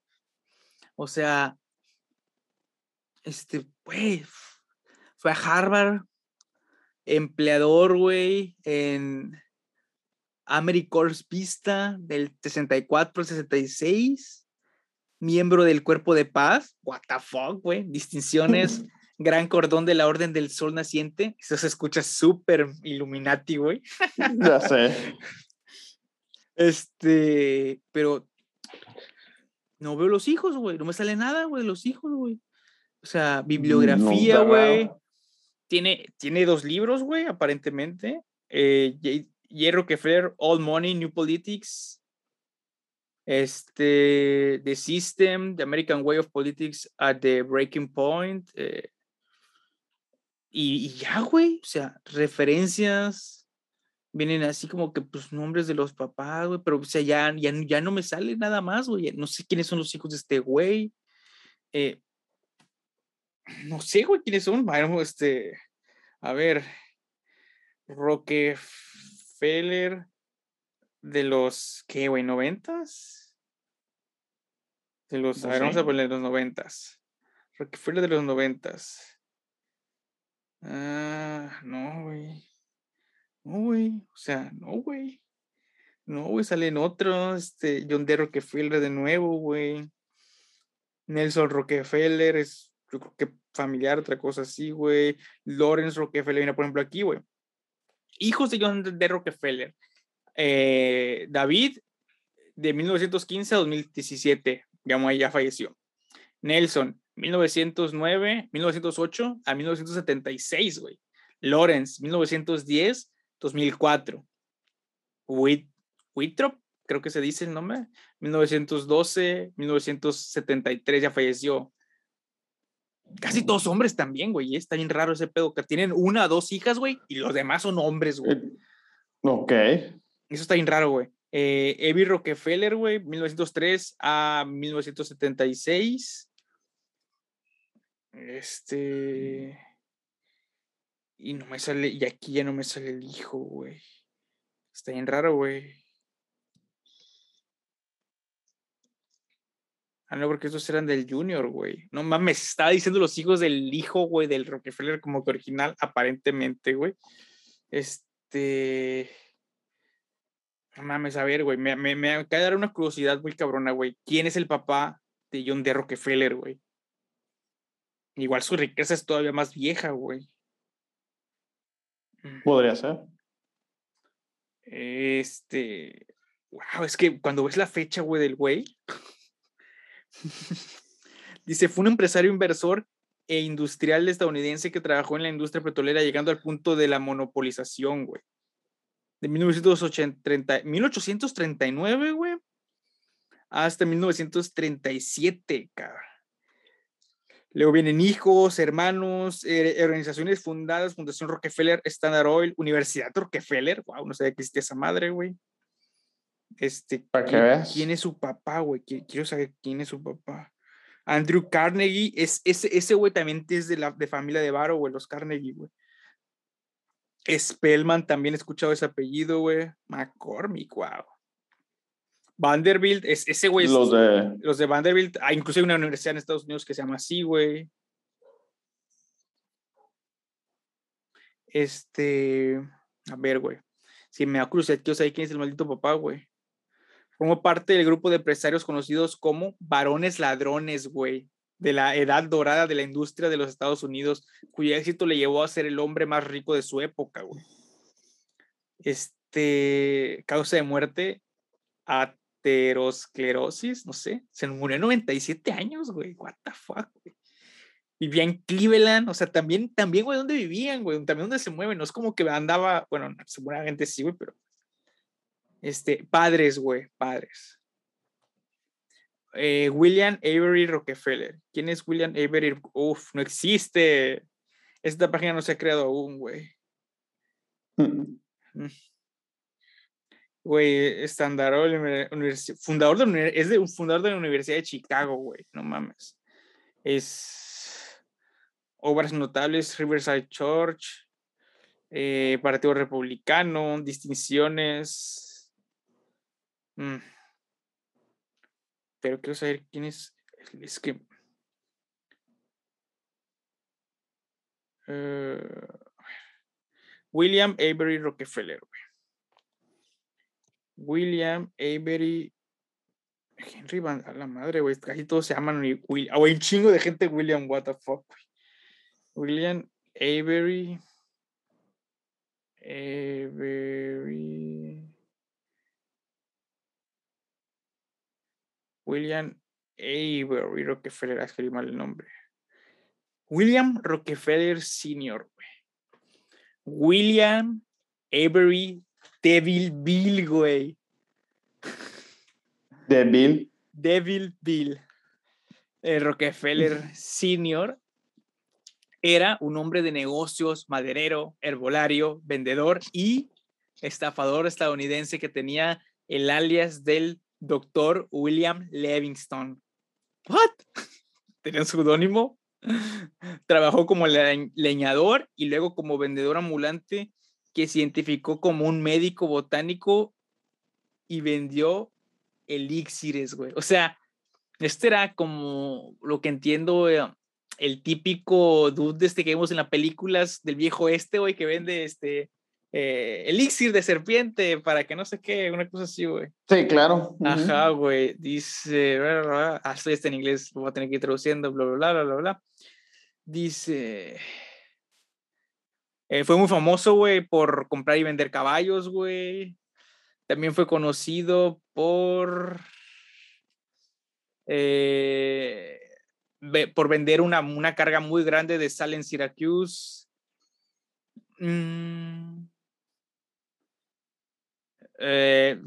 O sea, este, güey, fue a Harvard, empleador, güey, en AmeriCorps Vista del 64 66, miembro del Cuerpo de Paz, what the fuck, güey, distinciones, (laughs) gran cordón de la Orden del Sol Naciente, eso se escucha súper Illuminati, güey. Ya sé. (laughs) Este, pero no veo los hijos, güey, no me sale nada, güey, de los hijos, güey. O sea, bibliografía, güey. tiene, tiene dos libros, güey, aparentemente. Eh, Hierro Rockefeller, All Money, New Politics, este, The System, The American Way of Politics at the Breaking Point. Eh, y, ya, güey, o sea, referencias, vienen así como que, pues, nombres de los papás, güey, pero, o sea, ya, ya, no me sale nada más, güey, no sé quiénes son los hijos de este güey. Eh, no sé, güey, quiénes son, este, a ver, Rockefeller Rockefeller de los, ¿qué, güey? ¿Noventas? De los, a ver, vamos a poner los noventas. Rockefeller de los noventas. Ah, no, güey. No, güey. O sea, no, güey. No, güey, salen otros. Este, John D. Rockefeller de nuevo, güey. Nelson Rockefeller es, yo creo que familiar, otra cosa así, güey. Lawrence Rockefeller, mira, por ejemplo, aquí, güey. Hijos de John D. Rockefeller. Eh, David, de 1915 a 2017, digamos, ahí ya falleció. Nelson, 1909, 1908 a 1976, güey. Lawrence, 1910, 2004. Whit, Whitrop, creo que se dice el nombre, 1912, 1973 ya falleció. Casi todos hombres también, güey. Está bien raro ese pedo, que tienen una o dos hijas, güey, y los demás son hombres, güey. Eh, Ok. Eso está bien raro, güey. Eh, Evie Rockefeller, güey, 1903 a 1976. Este. Y no me sale, y aquí ya no me sale el hijo, güey. Está bien raro, güey. Ah, no, porque estos eran del Junior, güey. No mames, estaba diciendo los hijos del hijo, güey, del Rockefeller como que original, aparentemente, güey. Este. No mames, a ver, güey, me, me, me acaba de dar una curiosidad muy cabrona, güey. ¿Quién es el papá de John D. Rockefeller, güey? Igual su riqueza es todavía más vieja, güey. Podría ser. Este. Wow, es que cuando ves la fecha, güey, del güey. (laughs) Dice, fue un empresario inversor e industrial estadounidense que trabajó en la industria petrolera llegando al punto de la monopolización, güey. De 1980, 1839, güey, hasta 1937, cabrón. Luego vienen hijos, hermanos, eh, organizaciones fundadas, Fundación Rockefeller, Standard Oil, Universidad Rockefeller. Wow, no sabía que existía esa madre, güey. Este, Para que ¿quién, veas. quién es su papá, güey? Qui- Quiero saber quién es su papá. Andrew Carnegie, es, ese, ese güey también es de la de familia de Varo, güey, los Carnegie, güey. Spellman, también he escuchado ese apellido, güey. McCormick, wow. Vanderbilt, es, ese güey es, Los de. los de Vanderbilt, ah, incluso hay una universidad en Estados Unidos que se llama así, güey. Este, a ver, güey. Si me da curiosidad, quiero saber quién es el maldito papá, güey. Formo parte del grupo de empresarios conocidos como varones ladrones, güey, de la edad dorada de la industria de los Estados Unidos, cuyo éxito le llevó a ser el hombre más rico de su época, güey. Este, causa de muerte, aterosclerosis, no sé, se murió a 97 años, güey, what the fuck, güey. Vivía en Cleveland, o sea, también, también, güey, ¿dónde vivían, güey? También dónde se mueven, no es como que andaba, bueno, seguramente sí, güey, pero, este, padres, güey, padres. Eh, William Avery Rockefeller. ¿Quién es William Avery? Uf, no existe. Esta página no se ha creado aún, güey. Güey, Standard Oil, univer- universi- fundador de, es de un fundador de la Universidad de Chicago, güey, no mames. Es obras notables, Riverside Church, eh, Partido Republicano, distinciones. Mm. Pero quiero saber quién es. Es que. eh, William Avery Rockefeller. William Avery. Henry Van. A la madre, güey. Casi todos se llaman. Wi- Will, ah, güey, un chingo de gente, William, what the fuck. William Avery. Avery. William Avery Rockefeller, ah, escribí mal el nombre. William Rockefeller Sr.. William Avery Devil Bill, güey. De Bill. Devil Bill. Eh, Rockefeller Sr. era un hombre de negocios, maderero, herbolario, vendedor y estafador estadounidense que tenía el alias del doctor William Livingston. ¿What? (laughs) Tenía un seudónimo. Trabajó como le- leñador y luego como vendedor ambulante que se identificó como un médico botánico y vendió elixires, güey. O sea, este era como lo que entiendo, eh, el típico dude este que vemos en las películas del viejo este, güey, que vende este eh, elixir de serpiente para que no sé qué, una cosa así, güey. Sí, claro. Ajá, güey. Dice, ah, estoy este en inglés, lo voy a tener que ir traduciendo, bla, bla, bla, bla, bla. Dice, eh, fue muy famoso, güey, por comprar y vender caballos, güey. También fue conocido por, eh, por vender una, una, carga muy grande de sal en Syracuse. Mm. Eh,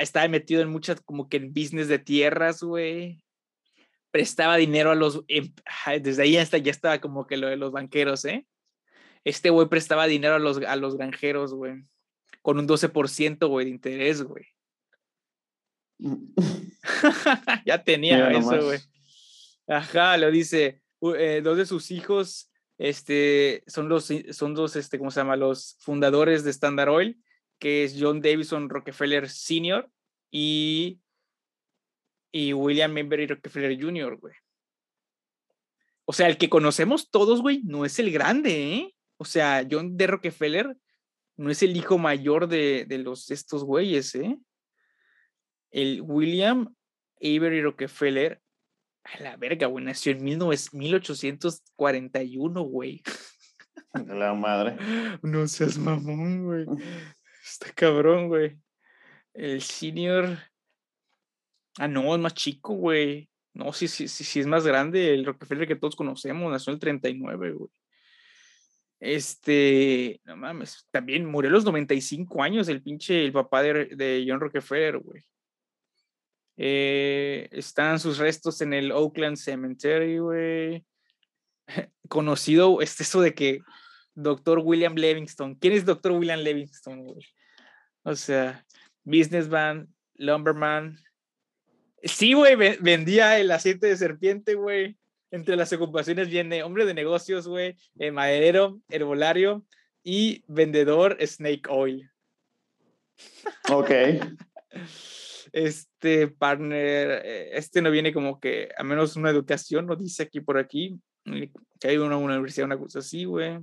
está, metido en muchas, como que en business de tierras, güey. Prestaba dinero a los, em, desde ahí hasta ya estaba como que lo de los banqueros, ¿eh? Este güey prestaba dinero a los, a los granjeros, güey. Con un 12%, güey, de interés, güey. (laughs) ya tenía eso, güey. Ajá, lo dice. Eh, dos de sus hijos este, son los, son dos, este, ¿cómo se llama? Los fundadores de Standard Oil que es John Davison Rockefeller Sr. y, y William Embry Rockefeller Jr., güey. O sea, el que conocemos todos, güey, no es el grande, ¿eh? O sea, John D. Rockefeller no es el hijo mayor de, de los, estos güeyes, ¿eh? El William Avery Rockefeller, a la verga, güey, nació en 1841, güey. La madre. (laughs) No seas mamón, güey. Está cabrón, güey. El senior. Ah, no, es más chico, güey. No, sí, sí, sí, sí, es más grande. El Rockefeller que todos conocemos nació en el 39, güey. Este, no mames, también murió a los 95 años el pinche, el papá de, de John Rockefeller, güey. Eh, están sus restos en el Oakland Cemetery, güey. (laughs) Conocido, es eso de que Doctor William Livingston. ¿Quién es Doctor William Livingston, güey? O sea, businessman, lumberman. Sí, güey, vendía el aceite de serpiente, güey. Entre las ocupaciones viene hombre de negocios, güey, eh, maderero, herbolario y vendedor snake oil. Ok. Este partner, eh, este no viene como que, a menos una educación, no dice aquí por aquí, que hay una, una universidad, una cosa así, güey.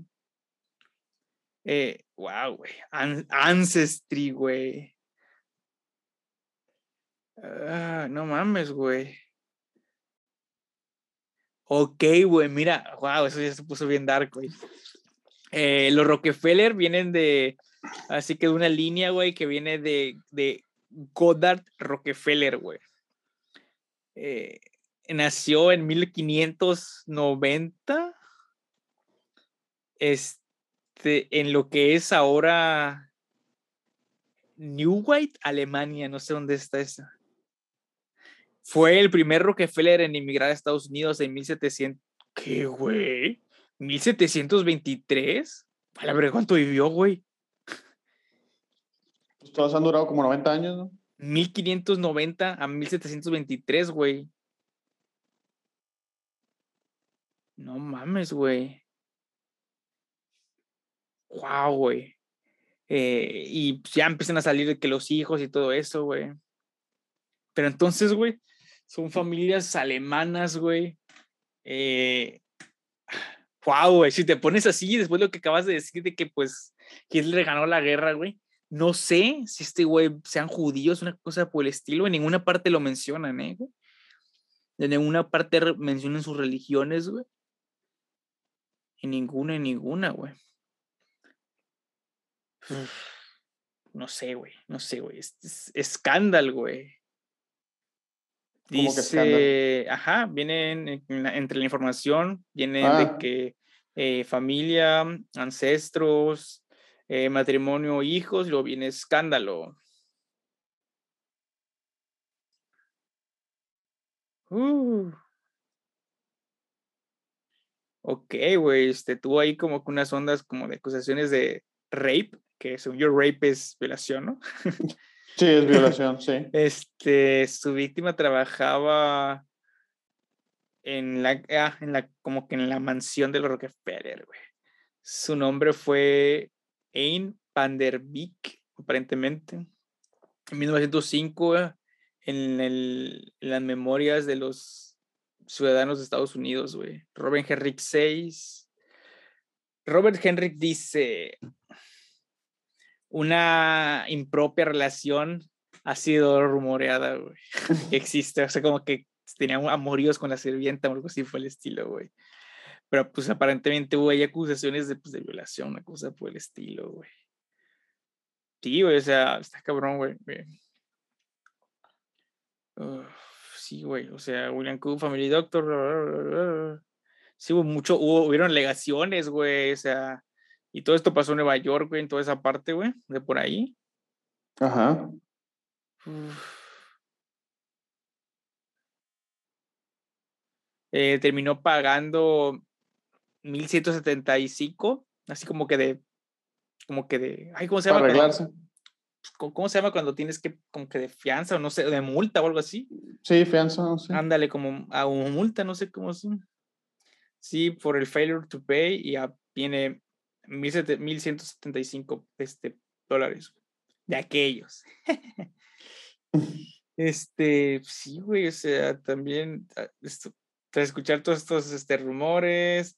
Eh, wow, güey. Ancestry, güey. Ah, no mames, güey. Ok, güey, mira, wow, eso ya se puso bien dark, güey. Eh, los Rockefeller vienen de, así que de una línea, güey, que viene de, de Goddard Rockefeller, güey. Eh, nació en 1590. Este este, en lo que es ahora New White, Alemania, no sé dónde está esa. Fue el primer Rockefeller en emigrar a Estados Unidos en 1700. ¿Qué, güey? ¿1723? A ver, ¿cuánto vivió, güey? Pues todos han durado como 90 años, ¿no? 1590 a 1723, güey. No mames, güey wow, güey. Eh, y ya empiezan a salir que los hijos y todo eso, güey. Pero entonces, güey, son familias alemanas, güey. Eh, wow, güey, si te pones así, después de lo que acabas de decir de que, pues, le ganó la guerra, güey. No sé si este güey sean judíos, una cosa por el estilo. En ninguna parte lo mencionan, ¿eh? Güey? En ninguna parte mencionan sus religiones, güey. En ninguna, en ninguna, güey. No sé, güey, no sé, güey. Es, escándalo, güey. Dice, ajá, viene entre la información, viene de ah. que eh, familia, ancestros, eh, matrimonio, hijos, luego viene escándalo. Uh. Ok, güey, este, tuvo ahí como que unas ondas como de acusaciones de rape que según yo rape es violación, ¿no? Sí, es (laughs) violación, sí. Este, su víctima trabajaba en la, ah, en la, como que en la mansión de los Rockefeller, güey. Su nombre fue Ein van der Beek, aparentemente. En 1905, en, el, en las memorias de los ciudadanos de Estados Unidos, güey. Robert Henrik VI. Robert Henrik dice, una impropia relación ha sido rumoreada, güey. (laughs) que existe, o sea, como que tenían amoríos con la sirvienta o algo así fue el estilo, güey. Pero pues aparentemente hubo ahí acusaciones de, pues, de violación, una cosa por el estilo, güey. Sí, güey, o sea, está cabrón, güey. sí, güey, o sea, William Cook, Family Doctor. Sí, hubo mucho, hubo, hubieron alegaciones, güey, o sea, y todo esto pasó en Nueva York, güey, en toda esa parte, güey, de por ahí. Ajá. Eh, terminó pagando 1175, así como que de, como que de, ay, ¿cómo se llama? arreglarse. ¿Cómo se llama cuando tienes que, como que de fianza o no sé, de multa o algo así? Sí, fianza, no sé. Ándale, como a una multa, no sé cómo es. Sí, por el failure to pay y ya viene 1175 este, dólares de aquellos. (laughs) este, sí, güey, o sea, también ah, esto, tras escuchar todos estos este, rumores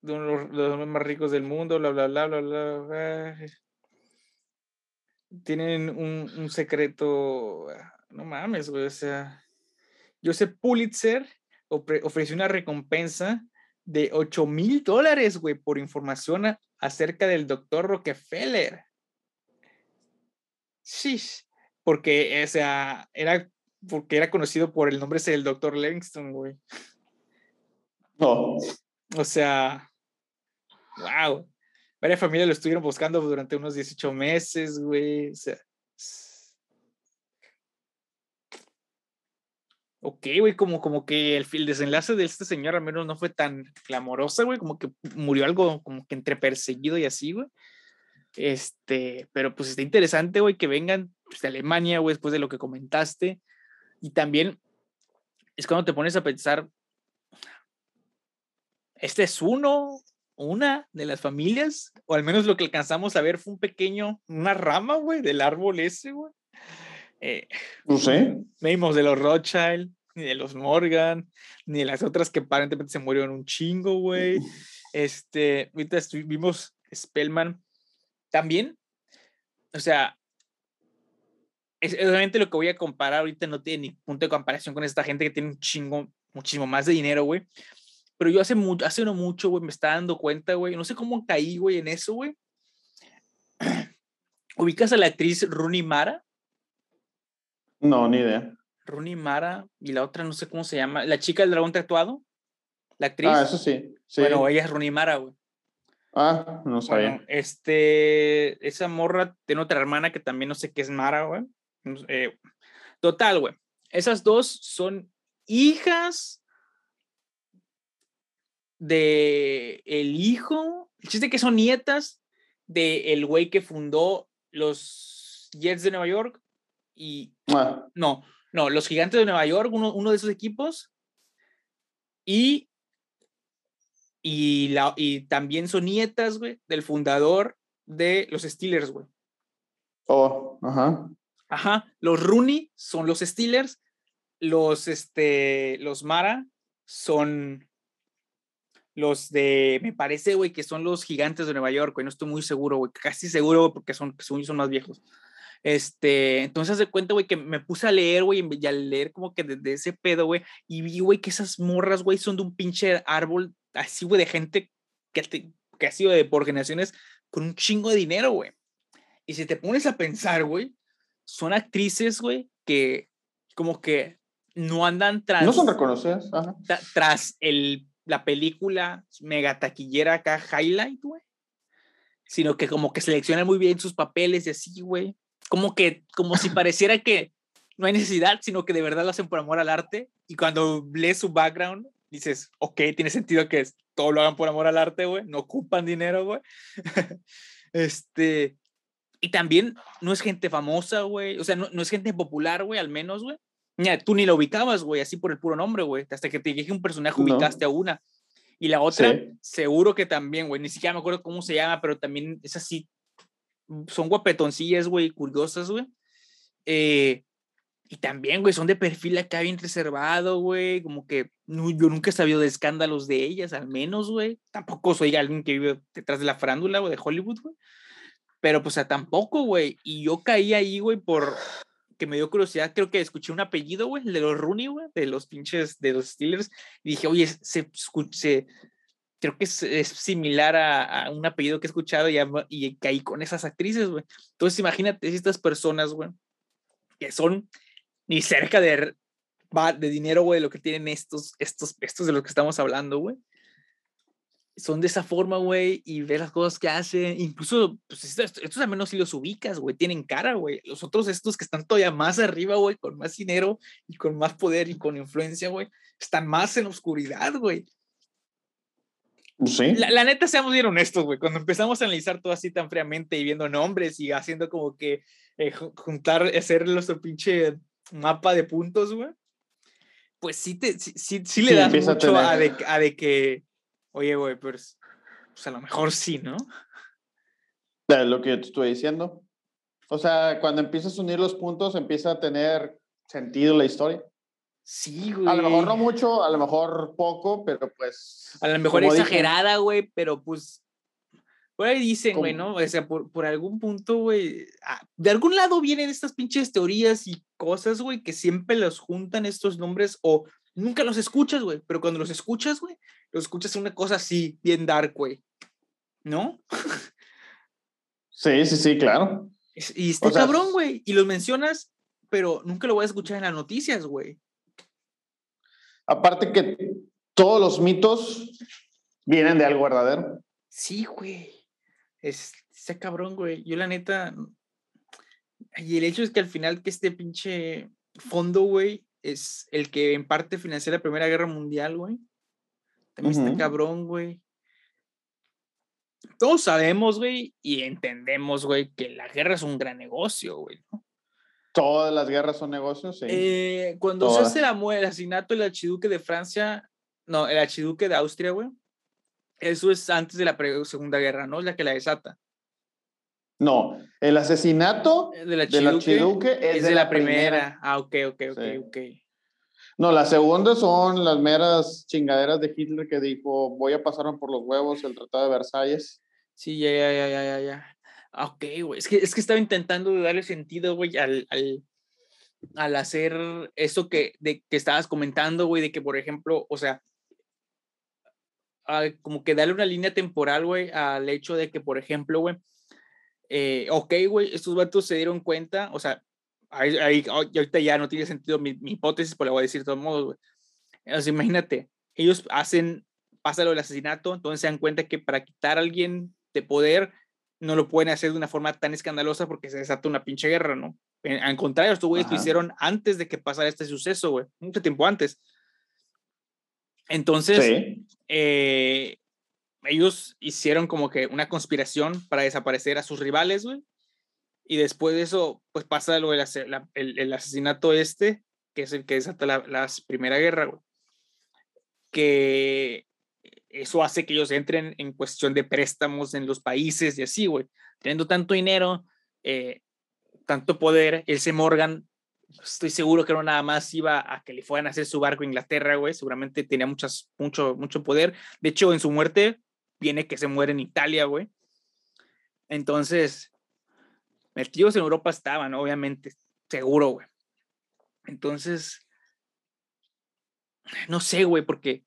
de uno de los más ricos del mundo, bla, bla, bla, bla, bla, tienen un, un secreto, ah, no mames, güey, o sea, Joseph Pulitzer ofreció una recompensa de 8 mil dólares, güey, por información acerca del doctor Rockefeller. Sí, porque, o sea, era porque era conocido por el nombre del doctor Livingston, güey. No. O sea, wow. Varias familias lo estuvieron buscando durante unos 18 meses, güey. O sea, ok, güey, como, como que el, el, desenlace de este señor al menos no fue tan clamoroso, güey, como que murió algo como que entre perseguido y así, güey. Este, pero pues está interesante, güey, que vengan pues, de Alemania, güey, después de lo que comentaste. Y también es cuando te pones a pensar, este es uno, una de las familias, o al menos lo que alcanzamos a ver fue un pequeño, una rama, güey, del árbol ese, güey. Eh, no sé. (laughs) No de los Rothschild, ni de los Morgan, ni de las otras que aparentemente se murieron un chingo, güey. Este, ahorita vimos Spellman también. O sea, es, obviamente lo que voy a comparar ahorita no tiene ni punto de comparación con esta gente que tiene un chingo, muchísimo más de dinero, güey. Pero yo hace, mucho, hace no mucho, güey, me estaba dando cuenta, güey. No sé cómo caí, güey, en eso, güey. (clears throat) ¿Ubicas a la actriz Rooney Mara? No, ni idea. Rooney Mara y la otra no sé cómo se llama. La chica del dragón tatuado. La actriz. Ah, eso sí. Bueno, ella es Rooney Mara, güey. Ah, no sabía. Bueno, este, esa morra tiene otra hermana que también no sé qué es Mara, güey. Eh, total, güey. Esas dos son hijas de el hijo. El chiste que son nietas de el güey que fundó los Jets de Nueva York y ah. no, no, los Gigantes de Nueva York, uno, uno de esos equipos y y, la, y también son nietas, güey, del fundador de los Steelers, güey. Oh, ajá. Ajá, los Rooney son los Steelers, los, este, los Mara son los de, me parece, güey, que son los gigantes de Nueva York, güey, no estoy muy seguro, güey, casi seguro, porque son, son, son más viejos. Este, entonces de cuenta, güey, que me puse a leer, güey, y a leer como que desde ese pedo, güey, y vi, güey, que esas morras, güey, son de un pinche árbol así, güey, de gente que, que ha sido de por generaciones con un chingo de dinero, güey. Y si te pones a pensar, güey, son actrices, güey, que como que no andan tras... No son reconocidas. tras el, la película mega taquillera acá, Highlight, güey. Sino que como que seleccionan muy bien sus papeles y así, güey. Como que, como si (laughs) pareciera que no hay necesidad, sino que de verdad lo hacen por amor al arte. Y cuando lees su background, dices, ok, tiene sentido que todo lo hagan por amor al arte, güey. No ocupan dinero, güey. (laughs) este, y también no es gente famosa, güey. O sea, no, no es gente popular, güey, al menos, güey. Mira, tú ni la ubicabas, güey, así por el puro nombre, güey. Hasta que te dije un personaje, ubicaste a una. Y la otra, seguro que también, güey. Ni siquiera me acuerdo cómo se llama, pero también es así. Son guapetoncillas, güey, curiosas, güey. Eh, y también, güey, son de perfil acá bien reservado, güey. Como que yo nunca he sabido de escándalos de ellas, al menos, güey. Tampoco soy alguien que vive detrás de la farándula, güey, de Hollywood, güey. Pero pues, o tampoco, güey. Y yo caí ahí, güey, por que me dio curiosidad. Creo que escuché un apellido, güey, de los Rooney, güey, de los pinches, de los Steelers. Y dije, oye, se, se creo que es, similar a, un apellido que he escuchado y, y caí con esas actrices, güey. Entonces, imagínate si estas personas, güey, que son ni cerca de, de dinero, güey, lo que tienen estos, estos, estos de los que estamos hablando, güey son de esa forma, güey, y ver las cosas que hacen. Incluso, pues estos, estos al menos si los ubicas, güey, tienen cara, güey. Los otros, estos que están todavía más arriba, güey, con más dinero y con más poder y con influencia, güey, están más en oscuridad, güey. Sí. La, neta, seamos bien honestos, güey. Cuando empezamos a analizar todo así tan fríamente y viendo nombres y haciendo como que eh, juntar, hacer nuestro pinche mapa de puntos, güey, pues sí, te, sí, sí, le das mucho a, de, a de que Oye, güey, pues, pues, a lo mejor sí, ¿no? lo que te estoy diciendo. O sea, cuando empiezas a unir los puntos, empieza a tener sentido la historia. Sí, güey. A lo mejor no mucho, a lo mejor poco, pero pues. A lo mejor exagerada, güey, pero pues. Por ahí dicen, güey, ¿no? O sea, por, por algún punto, güey. Ah, de algún lado vienen estas pinches teorías y cosas, güey, que siempre los juntan estos nombres o nunca los escuchas, güey. Pero cuando los escuchas, güey, los escuchas una cosa así, bien dark, güey. ¿No? Sí, sí, sí, claro. Y está cabrón, güey. Y los mencionas, pero nunca lo voy a escuchar en las noticias, güey. Aparte que todos los mitos vienen de algo verdadero. Sí, güey. Es, está cabrón, güey. Yo la neta... Y el hecho es que al final que este pinche fondo, güey, es el que en parte financió la Primera Guerra Mundial, güey. También está cabrón, güey. Todos sabemos, güey, y entendemos, güey, que la guerra es un gran negocio, güey, ¿no? Todas las guerras son negocios, sí. Eh, cuando se hace la el asesinato del archiduque de Francia, no, el archiduque de Austria, güey, eso es antes de la Segunda Guerra, ¿no? Es la que la desata. No, el asesinato eh, del archiduque, es, de, la, primera. Ah, ok, ok, ok, ok. No, la segunda son las meras chingaderas de Hitler que dijo, voy a pasarme por los huevos el Tratado de Versalles. Sí, ya, ya, ya, ya, ya. Ah, ok, güey. Es que, es que estaba intentando darle sentido, güey, al, al, al, hacer eso que, de, que estabas comentando, güey, de que, por ejemplo, o sea, como que darle una línea temporal, güey, al hecho de que, por ejemplo, güey, eh, ok, güey, estos vatos se dieron cuenta, o sea, ahí, ahí, ahorita ya no tiene sentido mi, hipótesis, pero la voy a decir de todos modos, güey. O sea, imagínate, ellos hacen, pasa lo del asesinato, entonces se dan cuenta que para quitar a alguien de poder, no lo pueden hacer de una forma tan escandalosa porque se desata una pinche guerra, ¿no? Al contrario, estos güeyes lo hicieron antes de que pasara este suceso, güey, mucho tiempo antes. Entonces, eh, ellos hicieron como que una conspiración para desaparecer a sus rivales, güey. Y después de eso, pues pasa lo del el, asesinato este, que es el que desata la, Primera Guerra, güey. Que eso hace que ellos entren en cuestión de préstamos en los países y así, güey. Teniendo tanto dinero, eh, tanto poder, ese Morgan, estoy seguro que no nada más iba a que le fueran a hacer su barco a Inglaterra, güey. Seguramente tenía muchas, mucho, mucho poder. De hecho, en su muerte, viene que se muere en Italia, güey. Entonces, metidos en Europa estaban, obviamente, seguro, güey. Entonces, no sé, güey, porque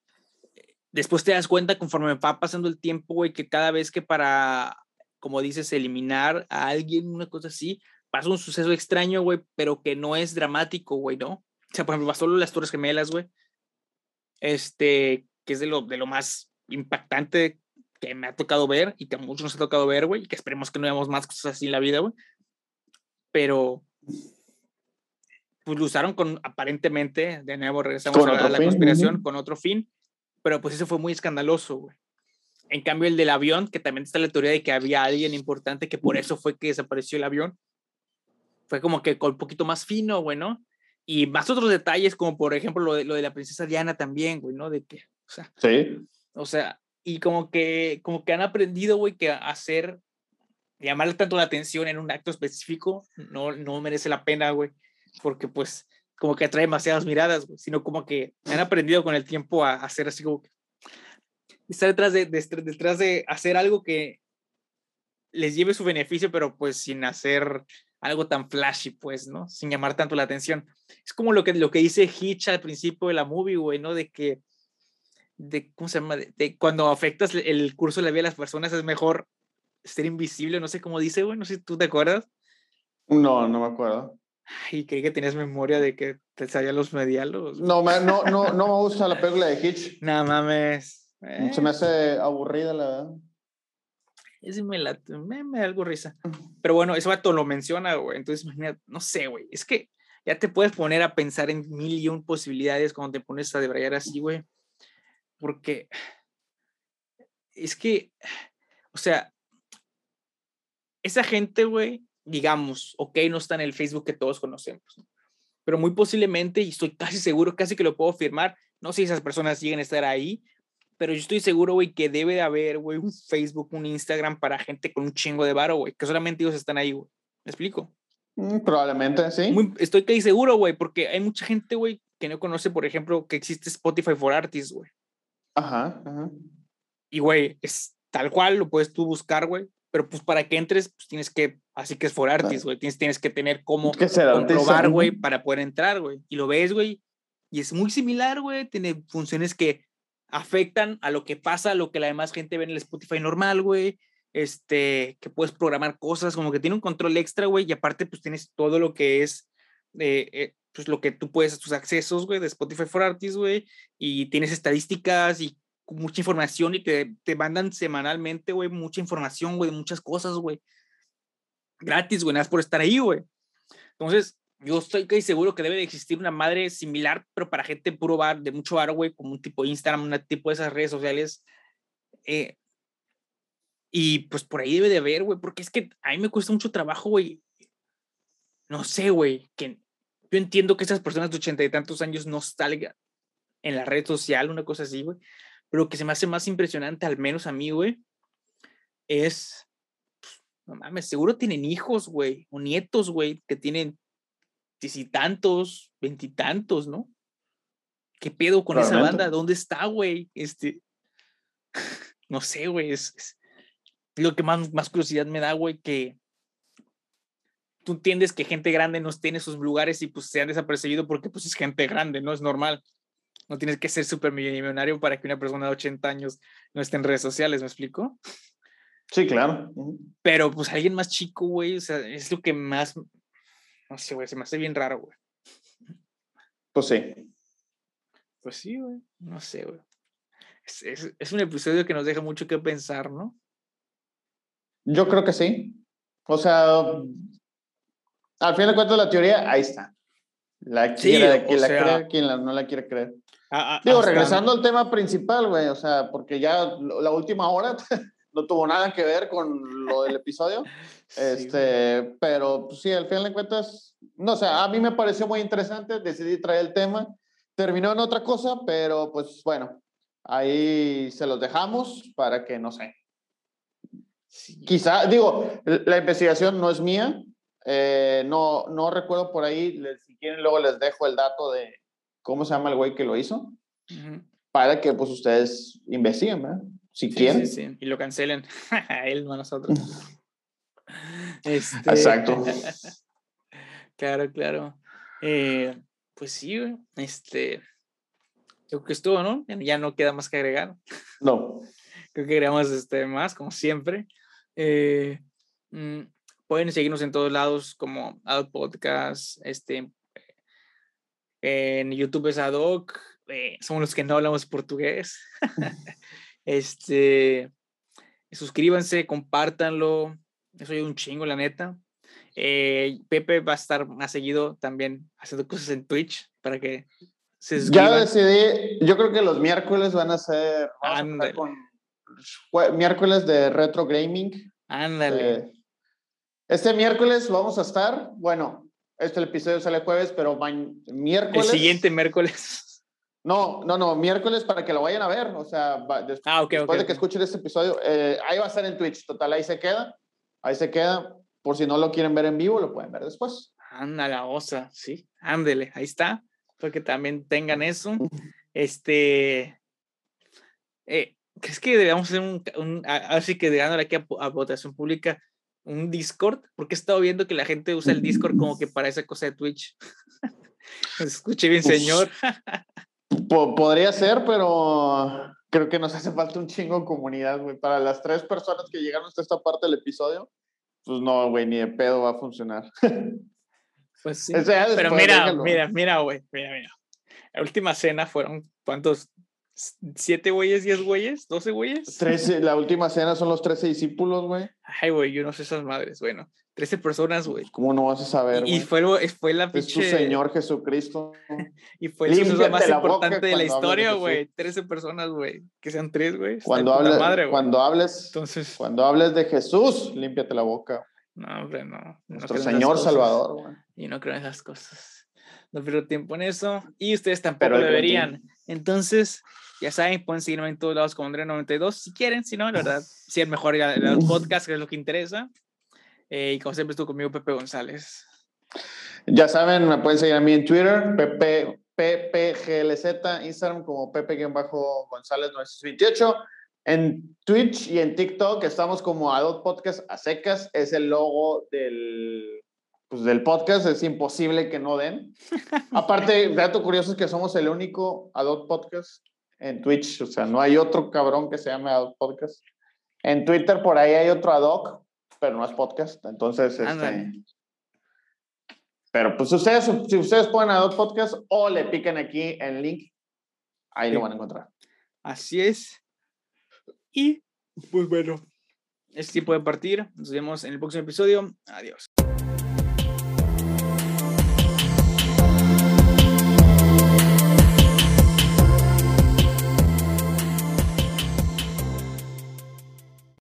después te das cuenta conforme va pasando el tiempo, güey, que cada vez que para, como dices, eliminar a alguien, una cosa así, pasa un suceso extraño, güey, pero que no es dramático, güey, ¿no? O sea, por ejemplo, pasó las Torres Gemelas, güey. Este, que es de lo, de lo más impactante que me ha tocado ver y que a muchos nos ha tocado ver, güey, y que esperemos que no veamos más cosas así en la vida, güey. Pero, pues lo usaron con, aparentemente, de nuevo regresamos a, la conspiración, con otro fin, pero pues eso fue muy escandaloso, güey. En cambio, el del avión, que también está la teoría de que había alguien importante que por eso fue que desapareció el avión, fue como que con un poquito más fino, güey, ¿no? Y más otros detalles, como por ejemplo lo de, lo de la princesa Diana también, güey, ¿no? De que, o sea, sí. O sea, y como que, como que han aprendido, güey, que hacer, llamarle tanto la atención en un acto específico no, no merece la pena, güey, porque pues como que atrae demasiadas miradas, güey, sino como que han aprendido con el tiempo a, hacer así como que estar detrás de, detrás de hacer algo que les lleve su beneficio, pero pues sin hacer algo tan flashy, pues, ¿no? Sin llamar tanto la atención. Es como lo que, lo que dice Hitch al principio de la movie, güey, ¿no? De que, de, ¿cómo se llama? De, cuando afectas el curso de la vida de las personas es mejor ser invisible, no sé cómo dice, güey, no sé si tú te acuerdas. No, no me acuerdo. Ay, creí que tenías memoria de que te salían los medialos. No, no, no, no me gusta la película de Hitch. (laughs) Nada mames. Se me hace aburrida, la verdad. Es me, la, me, me da algo risa. Pero bueno, eso vato lo menciona, güey. Entonces, imagínate, no sé, güey. Es que ya te puedes poner a pensar en mil y un posibilidades cuando te pones a debrayar así, güey. Porque es que, o sea, esa gente, güey, digamos, ok, no está en el Facebook que todos conocemos, pero muy posiblemente, y estoy (laughs) casi seguro, casi que lo puedo afirmar, no sé si esas personas lleguen a estar ahí, pero yo estoy seguro, güey, que debe de haber, güey, un Facebook, un Instagram para gente con un chingo de varo, güey, que solamente ellos están ahí, güey. ¿Me explico? Mm, probablemente, sí. estoy casi seguro, güey, porque hay mucha gente, güey, que no conoce, por ejemplo, que existe Spotify for Artists, güey. Ajá, ajá. Y, güey, es tal cual, lo puedes tú buscar, güey pero pues para que entres, pues tienes que, así que es for artist, güey, tienes, tienes que tener cómo comprobar, güey, para poder entrar, güey. Y lo ves, güey, y es muy similar, güey, tiene funciones que afectan a lo que pasa, a lo que la demás gente ve en el Spotify normal, güey. Este, que puedes programar cosas, como que tiene un control extra, güey, y aparte, pues tienes todo lo que es, eh, eh, pues lo que tú puedes, tus accesos, güey, de Spotify for Artists, güey, y tienes estadísticas y mucha información y te, te mandan semanalmente, güey, mucha información, güey, muchas cosas, güey. Gratis, güey, nada más por estar ahí, güey. Entonces, yo estoy casi seguro que debe de existir una madre similar, pero para gente puro bar, de mucho bar, güey, como un tipo de Instagram, un tipo de esas redes sociales. Eh, y pues por ahí debe de haber, güey, porque es que a mí me cuesta mucho trabajo, güey. No sé, güey, que yo entiendo que esas personas de ochenta y tantos años no salgan en la red social, una cosa así, güey. Pero lo que se me hace más impresionante, al menos a mí, güey, es, no mames, seguro tienen hijos, güey, o nietos, güey, que tienen tantos, veintitantos, ¿no? ¿Qué pedo con esa banda? ¿Dónde está, güey? Este, (laughs) no sé, güey, es, lo que más, más curiosidad me da, güey, que tú entiendes que gente grande no tiene sus lugares y pues se han desapercibido porque pues es gente grande, no es normal. No tienes que ser súper millonario para que una persona de 80 años no esté en redes sociales, ¿me explico? Sí, claro. Pero pues alguien más chico, güey, o sea, es lo que más, no sé, güey, se me hace bien raro, güey. Pues sí. Pues sí, güey, no sé, güey. Es, es, un episodio que nos deja mucho que pensar, ¿no? Yo creo que sí. O sea, al fin de cuentas la teoría, ahí está. La quiere, quien la cree, quien no la quiere creer. Digo, regresando al tema principal, güey, o sea, porque ya la última hora (laughs) no tuvo nada que ver con lo del episodio. (laughs) este, pero pues, sí, al final de cuentas, no sé, a mí me pareció muy interesante, decidí traer el tema. Terminó en otra cosa, pero pues bueno, ahí se los dejamos para que, no sé. Quizá, digo, la investigación no es mía, eh, no, no recuerdo por ahí, si quieren luego les dejo el dato de, ¿cómo se llama el güey que lo hizo? Para que pues ustedes investiguen, ¿verdad? Si quieren. Sí, sí. Y lo cancelen. a (laughs) él, no a nosotros. (laughs) este... Exacto. (laughs) claro, claro. Eh, pues sí, este. Creo que estuvo, ¿no? Ya no queda más que agregar. No. Creo que agregamos este, más, como siempre. Eh, mm, pueden seguirnos en todos lados como Ad Podcast, este, en YouTube es ad hoc, eh, somos los que no hablamos portugués. (laughs) (laughs) este, suscríbanse, compártanlo, eso ayuda un chingo, la neta. Eh, Pepe va a estar más seguido también haciendo cosas en Twitch para que se suscriban. Ya decidí, yo creo que los miércoles van a ser con, miércoles de retro gaming. Ándale. Eh, este miércoles vamos a estar, bueno, este episodio sale jueves, pero miércoles. El siguiente miércoles. No, no, no, miércoles para que lo vayan a ver. O sea, después, ah, después de que escuchen este episodio, eh, ahí va a estar en Twitch. Total, ahí se queda. Ahí se queda. Por si no lo quieren ver en vivo, lo pueden ver después. Anda la osa, sí. Ándele, ahí está. Porque también tengan eso. Este. Eh, ¿crees que deberíamos hacer un, un así que dándole aquí a, votación pública un Discord? Porque he estado viendo que la gente usa el Discord como que para esa cosa de Twitch. (laughs) Escuche bien, señor. podría ser, pero creo que nos hace falta un chingo de comunidad, güey. Para las tres personas que llegaron hasta esta parte del episodio, pues no, güey, ni de pedo va a funcionar. (laughs) Pues sí. pero mira, mira, mira, güey, mira, mira. La última cena fueron, ¿cuántos? ¿Siete güeyes, diez güeyes, doce güeyes? Trece, la última cena son los trece discípulos, güey. Ay, güey, yo no sé esas madres. Bueno, trece personas, güey. ¿Cómo no vas a saber? Y, fue, fue la pinche. Es tu Señor Jesucristo. (laughs) y fue el más importante de la historia, güey. Trece personas, güey. Que sean tres, güey. Cuando, hables, madre, cuando hables. Entonces. Cuando hables de Jesús, límpiate la boca. No, hombre, no. Nuestro Señor Salvador, güey. Y no creo en esas cosas. No pierdo tiempo en eso. Y ustedes tampoco deberían. Entonces, ya saben, pueden seguirme en todos lados como André92 si quieren. Si no, la verdad, si es mejor ir a los podcasts, que es lo que interesa. Eh, y como siempre estuvo conmigo Pepe González. Ya saben, me pueden seguir a mí en Twitter, Pepe, PPGLZ, Instagram como Pepe-González 928. En Twitch y en TikTok estamos como Adult Podcast a secas. Es el logo del, pues, del podcast. Es imposible que no den. (laughs) Aparte, dato curioso es que somos el único Adult Podcast en Twitch. O sea, no hay otro cabrón que se llame Adult Podcast. En Twitter por ahí hay otro ad hoc, pero no es podcast. Entonces, este, pero pues ustedes, si ustedes ponen Adult Podcast o le piquen aquí el link, ahí lo van a encontrar. Así es. Y pues bueno, es tiempo de partir. Nos vemos en el próximo episodio. Adiós.